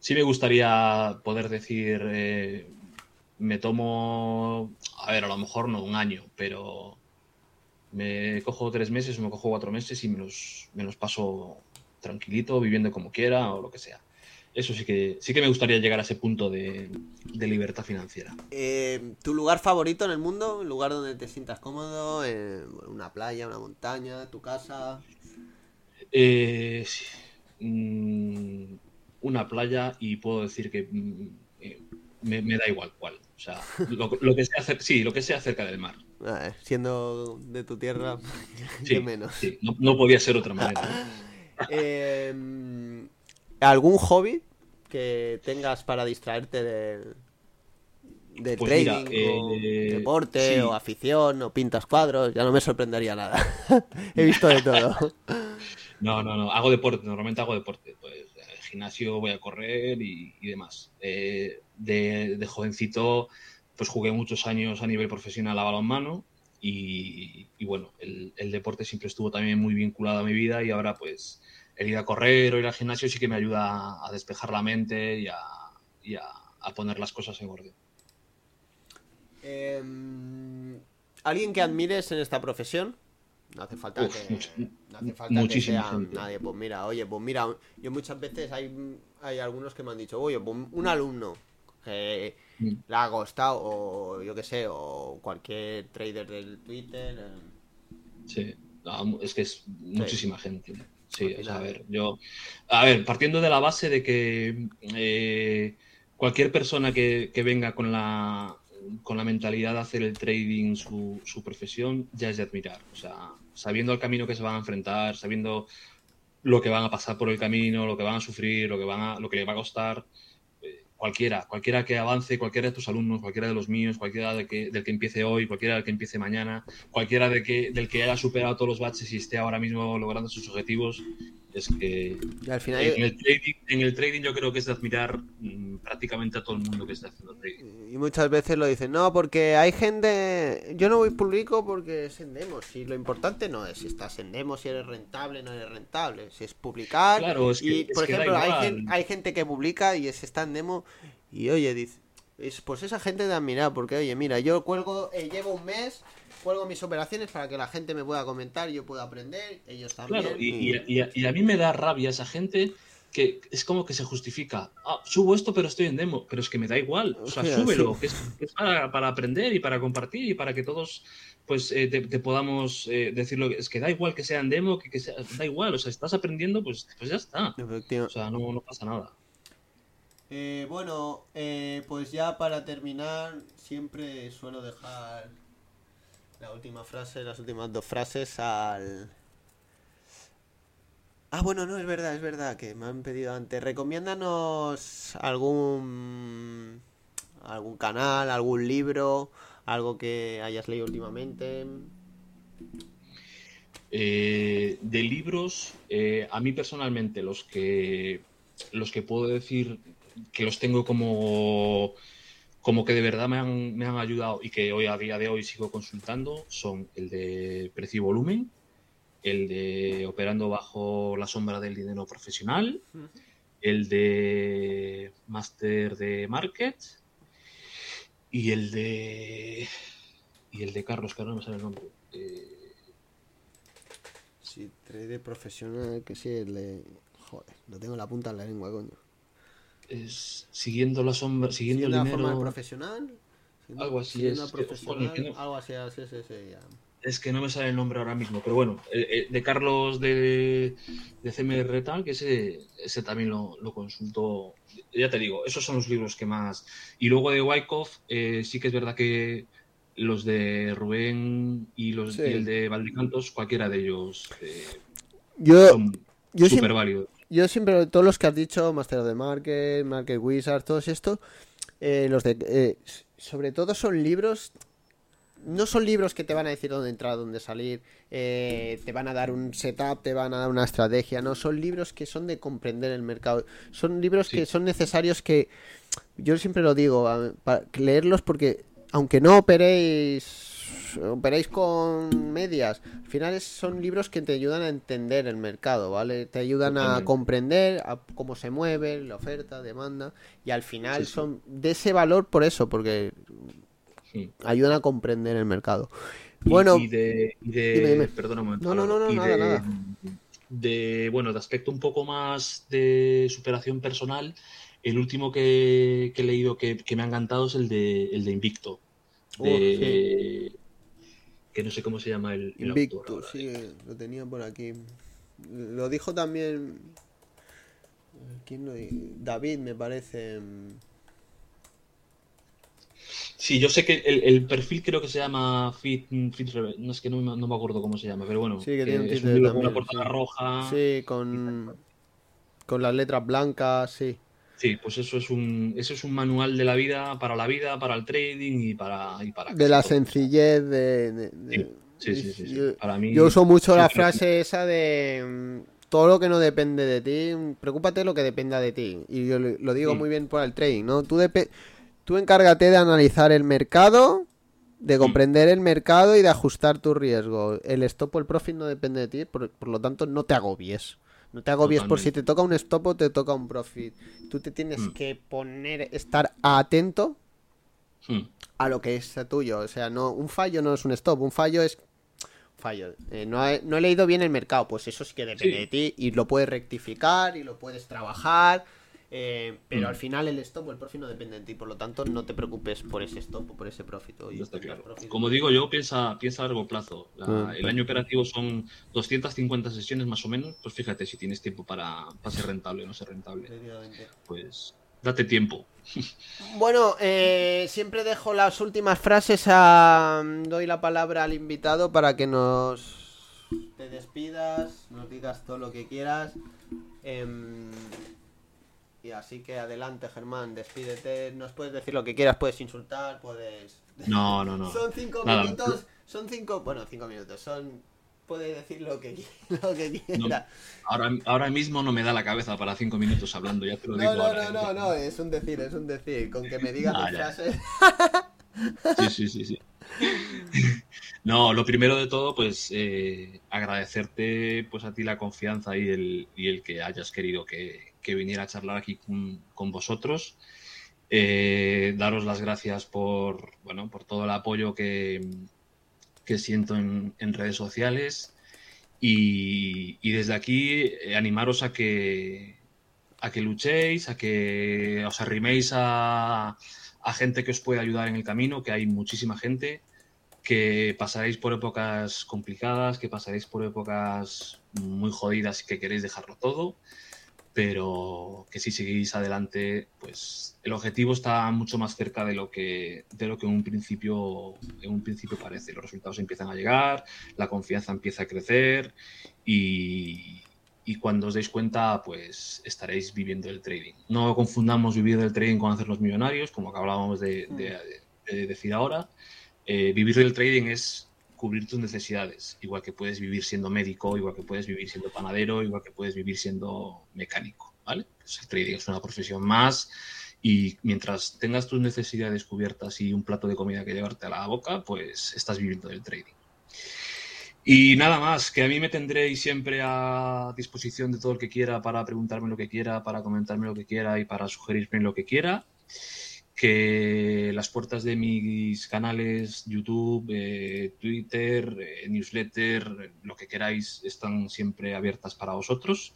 Sí me gustaría poder decir, eh, me tomo, a ver, a lo mejor no un año, pero me cojo tres meses o me cojo cuatro meses y me los, me los paso tranquilito, viviendo como quiera o lo que sea. Eso sí que, sí que me gustaría llegar a ese punto de, libertad financiera. Eh, ¿Tu lugar favorito en el mundo? ¿Un lugar donde te sientas cómodo? ¿Una playa, una montaña, tu casa? Eh, mm, una playa y puedo decir que mm, eh, me, da igual cuál. O sea, lo, que sea, sí, lo que sea cerca del mar. Ah, siendo de tu tierra, sí, menos. no, no, podía ser otra manera. ¿Algún hobby que tengas para distraerte del, pues trading o eh, deporte o afición o pintas cuadros, ya no me sorprendería nada. He visto de todo. No, no, no, hago deporte, normalmente hago deporte. Pues el gimnasio voy a correr y, demás. Eh, de, jovencito, pues jugué muchos años a nivel profesional a balonmano y, y bueno, el, el deporte siempre estuvo también muy vinculado a mi vida y ahora pues el ir a correr o ir al gimnasio sí que me ayuda a despejar la mente y a, poner las cosas en orden. Em, ¿Alguien que admires en esta profesión? No hace falta que, no hace falta que sea nadie. Pues mira, oye, pues mira, yo muchas veces hay, hay algunos que me han dicho, oye, pues un alumno, que Mm. le ha costado, o yo qué sé, o cualquier trader del Twitter. eh, Sí, es que es muchísima gente. Sí, Al o sea, a ver, yo. A ver, partiendo de la base de que eh, cualquier persona que, que venga con la, con la mentalidad de hacer el trading su, su profesión ya es de admirar. O sea, sabiendo el camino que se van a enfrentar, sabiendo lo que van a pasar por el camino, lo que van a sufrir, lo que, van a, lo que les va a costar. Cualquiera, cualquiera que avance, cualquiera de tus alumnos, cualquiera de los míos, cualquiera de que, del que empiece hoy, cualquiera del que empiece mañana, cualquiera de que, del que haya superado todos los baches y esté ahora mismo logrando sus objetivos, es que Y al final, en el trading, en el trading yo creo que es de admirar mm, prácticamente a todo el mundo que está haciendo trading. y muchas veces lo dicen, no, porque hay gente, yo no voy público porque es en demos, y lo importante no es si estás en demos, si eres rentable, no eres rentable, si es publicar. Claro, es que, y, es por que ejemplo, hay, gen- hay gente que publica y es, está en demo y oye, dice, es, pues esa gente de admirar, porque oye, mira, yo cuelgo, eh, llevo un mes, cuelgo mis operaciones para que la gente me pueda comentar, yo pueda aprender, ellos también. Claro, y, y- y a- y a mí me da rabia esa gente que es como que se justifica. Ah, subo esto, pero estoy en demo. Pero es que me da igual. O sea, Hostia, súbelo, sí. que es, que es para, para aprender y para compartir y para que todos pues eh, te, te podamos eh, decirlo. Es que da igual que sea en demo, que, que sea, da igual. O sea, estás aprendiendo, pues, pues ya está. O sea, no, no pasa nada. Eh, bueno, eh, pues ya para terminar, siempre suelo dejar la última frase, las últimas dos frases al... Ah, bueno, no, es verdad, es verdad, que me han pedido antes. Recomiéndanos algún algún canal, algún libro, algo que hayas leído últimamente. Eh, de libros, eh, a mí personalmente, los que los que puedo decir que los tengo como, como que de verdad me han, me han ayudado y que hoy a día de hoy sigo consultando son el de precio y volumen, el de operando bajo la sombra del dinero profesional, el de máster de market y el de y el de Carlos, que ahora no me sale el nombre. Eh, Sí, trade profesional, que sí, el de... Joder, lo tengo en la punta de la lengua, coño. Es siguiendo la sombra, siguiendo el la forma profesional. Siguiendo- Algo así siguiendo es, al que- profesional, coño, que no- algo así, así, así, así, ya. Es que no me sale el nombre ahora mismo, pero bueno, eh, eh, de Carlos de, de CMR tal, que ese, ese también lo, lo consulto. Ya te digo, esos son los libros que más. Y luego de Wyckoff, eh, sí que es verdad que los de Rubén y los Sí. y el de Valdecantos, cualquiera de ellos eh, Yo, son yo, siempre, válidos. Yo siempre, todos los que has dicho, Master de Market, Market Wizard, todos estos, eh, los de, eh, sobre todo son libros, no son libros que te van a decir dónde entrar, dónde salir, eh, te van a dar un setup, te van a dar una estrategia, no, son libros que son de comprender el mercado, son libros Sí. que son necesarios que, yo siempre lo digo, para leerlos porque aunque no operéis operéis con medias, al final son libros que te ayudan a entender el mercado, ¿vale? Te ayudan a comprender a cómo se mueve la oferta, demanda, y al final Sí, sí. son de ese valor por eso, porque Sí. ayudan a comprender el mercado. Bueno, y de, y de- dime, dime. perdona un momento, No, no, no, no, nada, de, nada. de, bueno, de aspecto un poco más de superación personal, el último que, que he leído que, que me ha encantado es el de, el de Invicto. Oh, Que no sé cómo se llama el, el Invictus, sí, lo tenía por aquí. Lo dijo también. ¿Quién lo dijo? David, me parece. Sí, yo sé que el, el perfil creo que se llama Fit, Fit no es que no, me- no me acuerdo cómo se llama, pero bueno, Sí, que tiene un es título libro con una portada roja. Sí, con. Con las letras blancas, sí. Sí, pues eso es un, eso es un manual de la vida, para la vida, para el trading y para, y para De la todo. sencillez de. de- de- Sí, sí, sí, sí. Yo, Para mí, yo uso mucho la frase esa de. mm, Todo lo que no depende de ti, preocúpate de lo que dependa de ti. Y yo lo digo muy bien por el trading, ¿no? Tú, tú encárgate de analizar el mercado, de Mm. comprender el mercado y de ajustar tu riesgo. El stop o el profit no depende de ti, por, por lo tanto no te agobies. No te agobies por si Totalmente. te toca un stop o te toca un profit. Tú te tienes Mm. que poner, estar atento Hmm. a lo que es tuyo. O sea, no, un fallo no es un stop, un fallo es fallo. Eh, no, he, no he leído bien el mercado, pues eso sí que depende Sí. de ti y lo puedes rectificar y lo puedes trabajar Eh, pero al final el stop o el profit no depende de ti, por lo tanto no te preocupes por ese stop o por ese profit. Como digo yo, piensa, piensa a largo plazo. Ah, el año operativo son 250 sesiones más o menos. Pues fíjate si tienes tiempo para, ser rentable o no ser rentable. Pues date tiempo. Bueno, eh, siempre dejo las últimas frases a... Doy la palabra al invitado para que nos... Te despidas, nos digas todo lo que quieras. Em, y así que adelante, Germán, despídete. Nos puedes decir lo que quieras, puedes insultar, puedes. No, no, no. son cinco minutos. Son cinco. Bueno, cinco minutos. Son. Puede decir lo que, lo que quiera. ahora, ahora mismo no me da la cabeza para cinco minutos hablando, ya te lo digo. No, no, no, no, es un decir, es un decir. Con que me digas ah, frases. Sí, sí, sí, sí. No, lo primero de todo, pues eh, agradecerte pues a ti la confianza y el, y el que hayas querido que, que viniera a charlar aquí con, vosotros. Eh, daros las gracias por, bueno, por todo el apoyo que, que siento en, redes sociales y, desde aquí eh, animaros a que, a que luchéis, a que os arriméis a, a gente que os pueda ayudar en el camino, que hay muchísima gente, que pasaréis por épocas complicadas, que pasaréis por épocas muy jodidas y que queréis dejarlo todo pero que si seguís adelante, pues el objetivo está mucho más cerca de lo que, de lo que en, un principio, en un principio parece. Los resultados empiezan a llegar, la confianza empieza a crecer y, cuando os deis cuenta, pues estaréis viviendo el trading. No confundamos vivir del trading con hacer los millonarios, como hablábamos de, decir ahora. Eh, vivir del trading es cubrir tus necesidades, igual que puedes vivir siendo médico, igual que puedes vivir siendo panadero, igual que puedes vivir siendo mecánico, ¿vale? Pues el trading es una profesión más y mientras tengas tus necesidades cubiertas y un plato de comida que llevarte a la boca, pues estás viviendo del trading. Y nada más, que a mí me tendréis siempre a disposición de todo el que quiera para preguntarme lo que quiera, para comentarme lo que quiera y para sugerirme lo que quiera que las puertas de mis canales YouTube, eh, Twitter, eh, newsletter, lo que queráis, están siempre abiertas para vosotros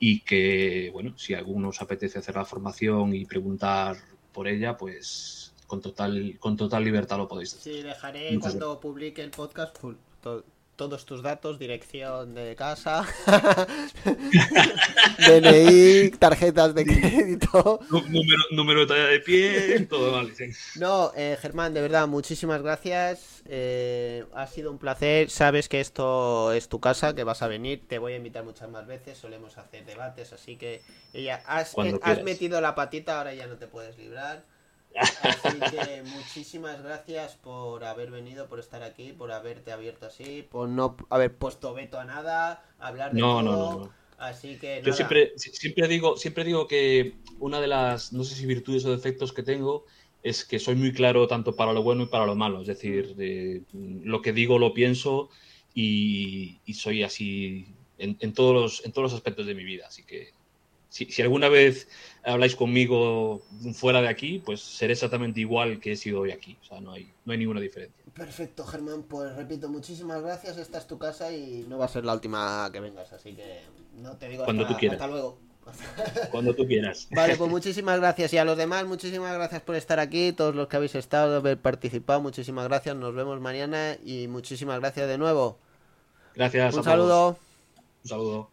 y que, bueno, si a alguno os apetece hacer la formación y preguntar por ella, pues con total, con total libertad lo podéis hacer. Sí, dejaré cuando publique el podcast todos tus datos, dirección de casa, DNI, tarjetas de crédito. Número, número de talla de pie, todo vale. No, eh, Germán, de verdad, muchísimas gracias. Eh, ha sido un placer. Sabes que esto es tu casa, que vas a venir. Te voy a invitar muchas más veces. Solemos hacer debates, así que ella has, eh, has metido la patita, ahora ya no te puedes librar. Así que muchísimas gracias por haber venido, por estar aquí, por haberte abierto así, por no haber puesto veto a nada, hablar de todo. No, no, Así que Yo siempre, siempre digo, siempre digo que una de las, no sé si virtudes o defectos que tengo es que soy muy claro tanto para lo bueno y para lo malo. Es decir, lo que digo lo pienso y, soy así en, en, todos los, en todos los aspectos de mi vida. Así que si, alguna vez habláis conmigo fuera de aquí, pues seré exactamente igual que he sido hoy aquí. O sea, no hay, no hay ninguna diferencia. Perfecto, Germán. Pues repito, muchísimas gracias. Esta es tu casa y no va a ser la última que vengas. Así que no te digo Cuando hasta, tú quieras. hasta luego. Cuando tú quieras. Vale, pues muchísimas gracias. Y a los demás, muchísimas gracias por estar aquí. Todos los que habéis estado, haber participado, muchísimas gracias. Nos vemos mañana y muchísimas gracias de nuevo. Gracias. Un saludo. Un saludo.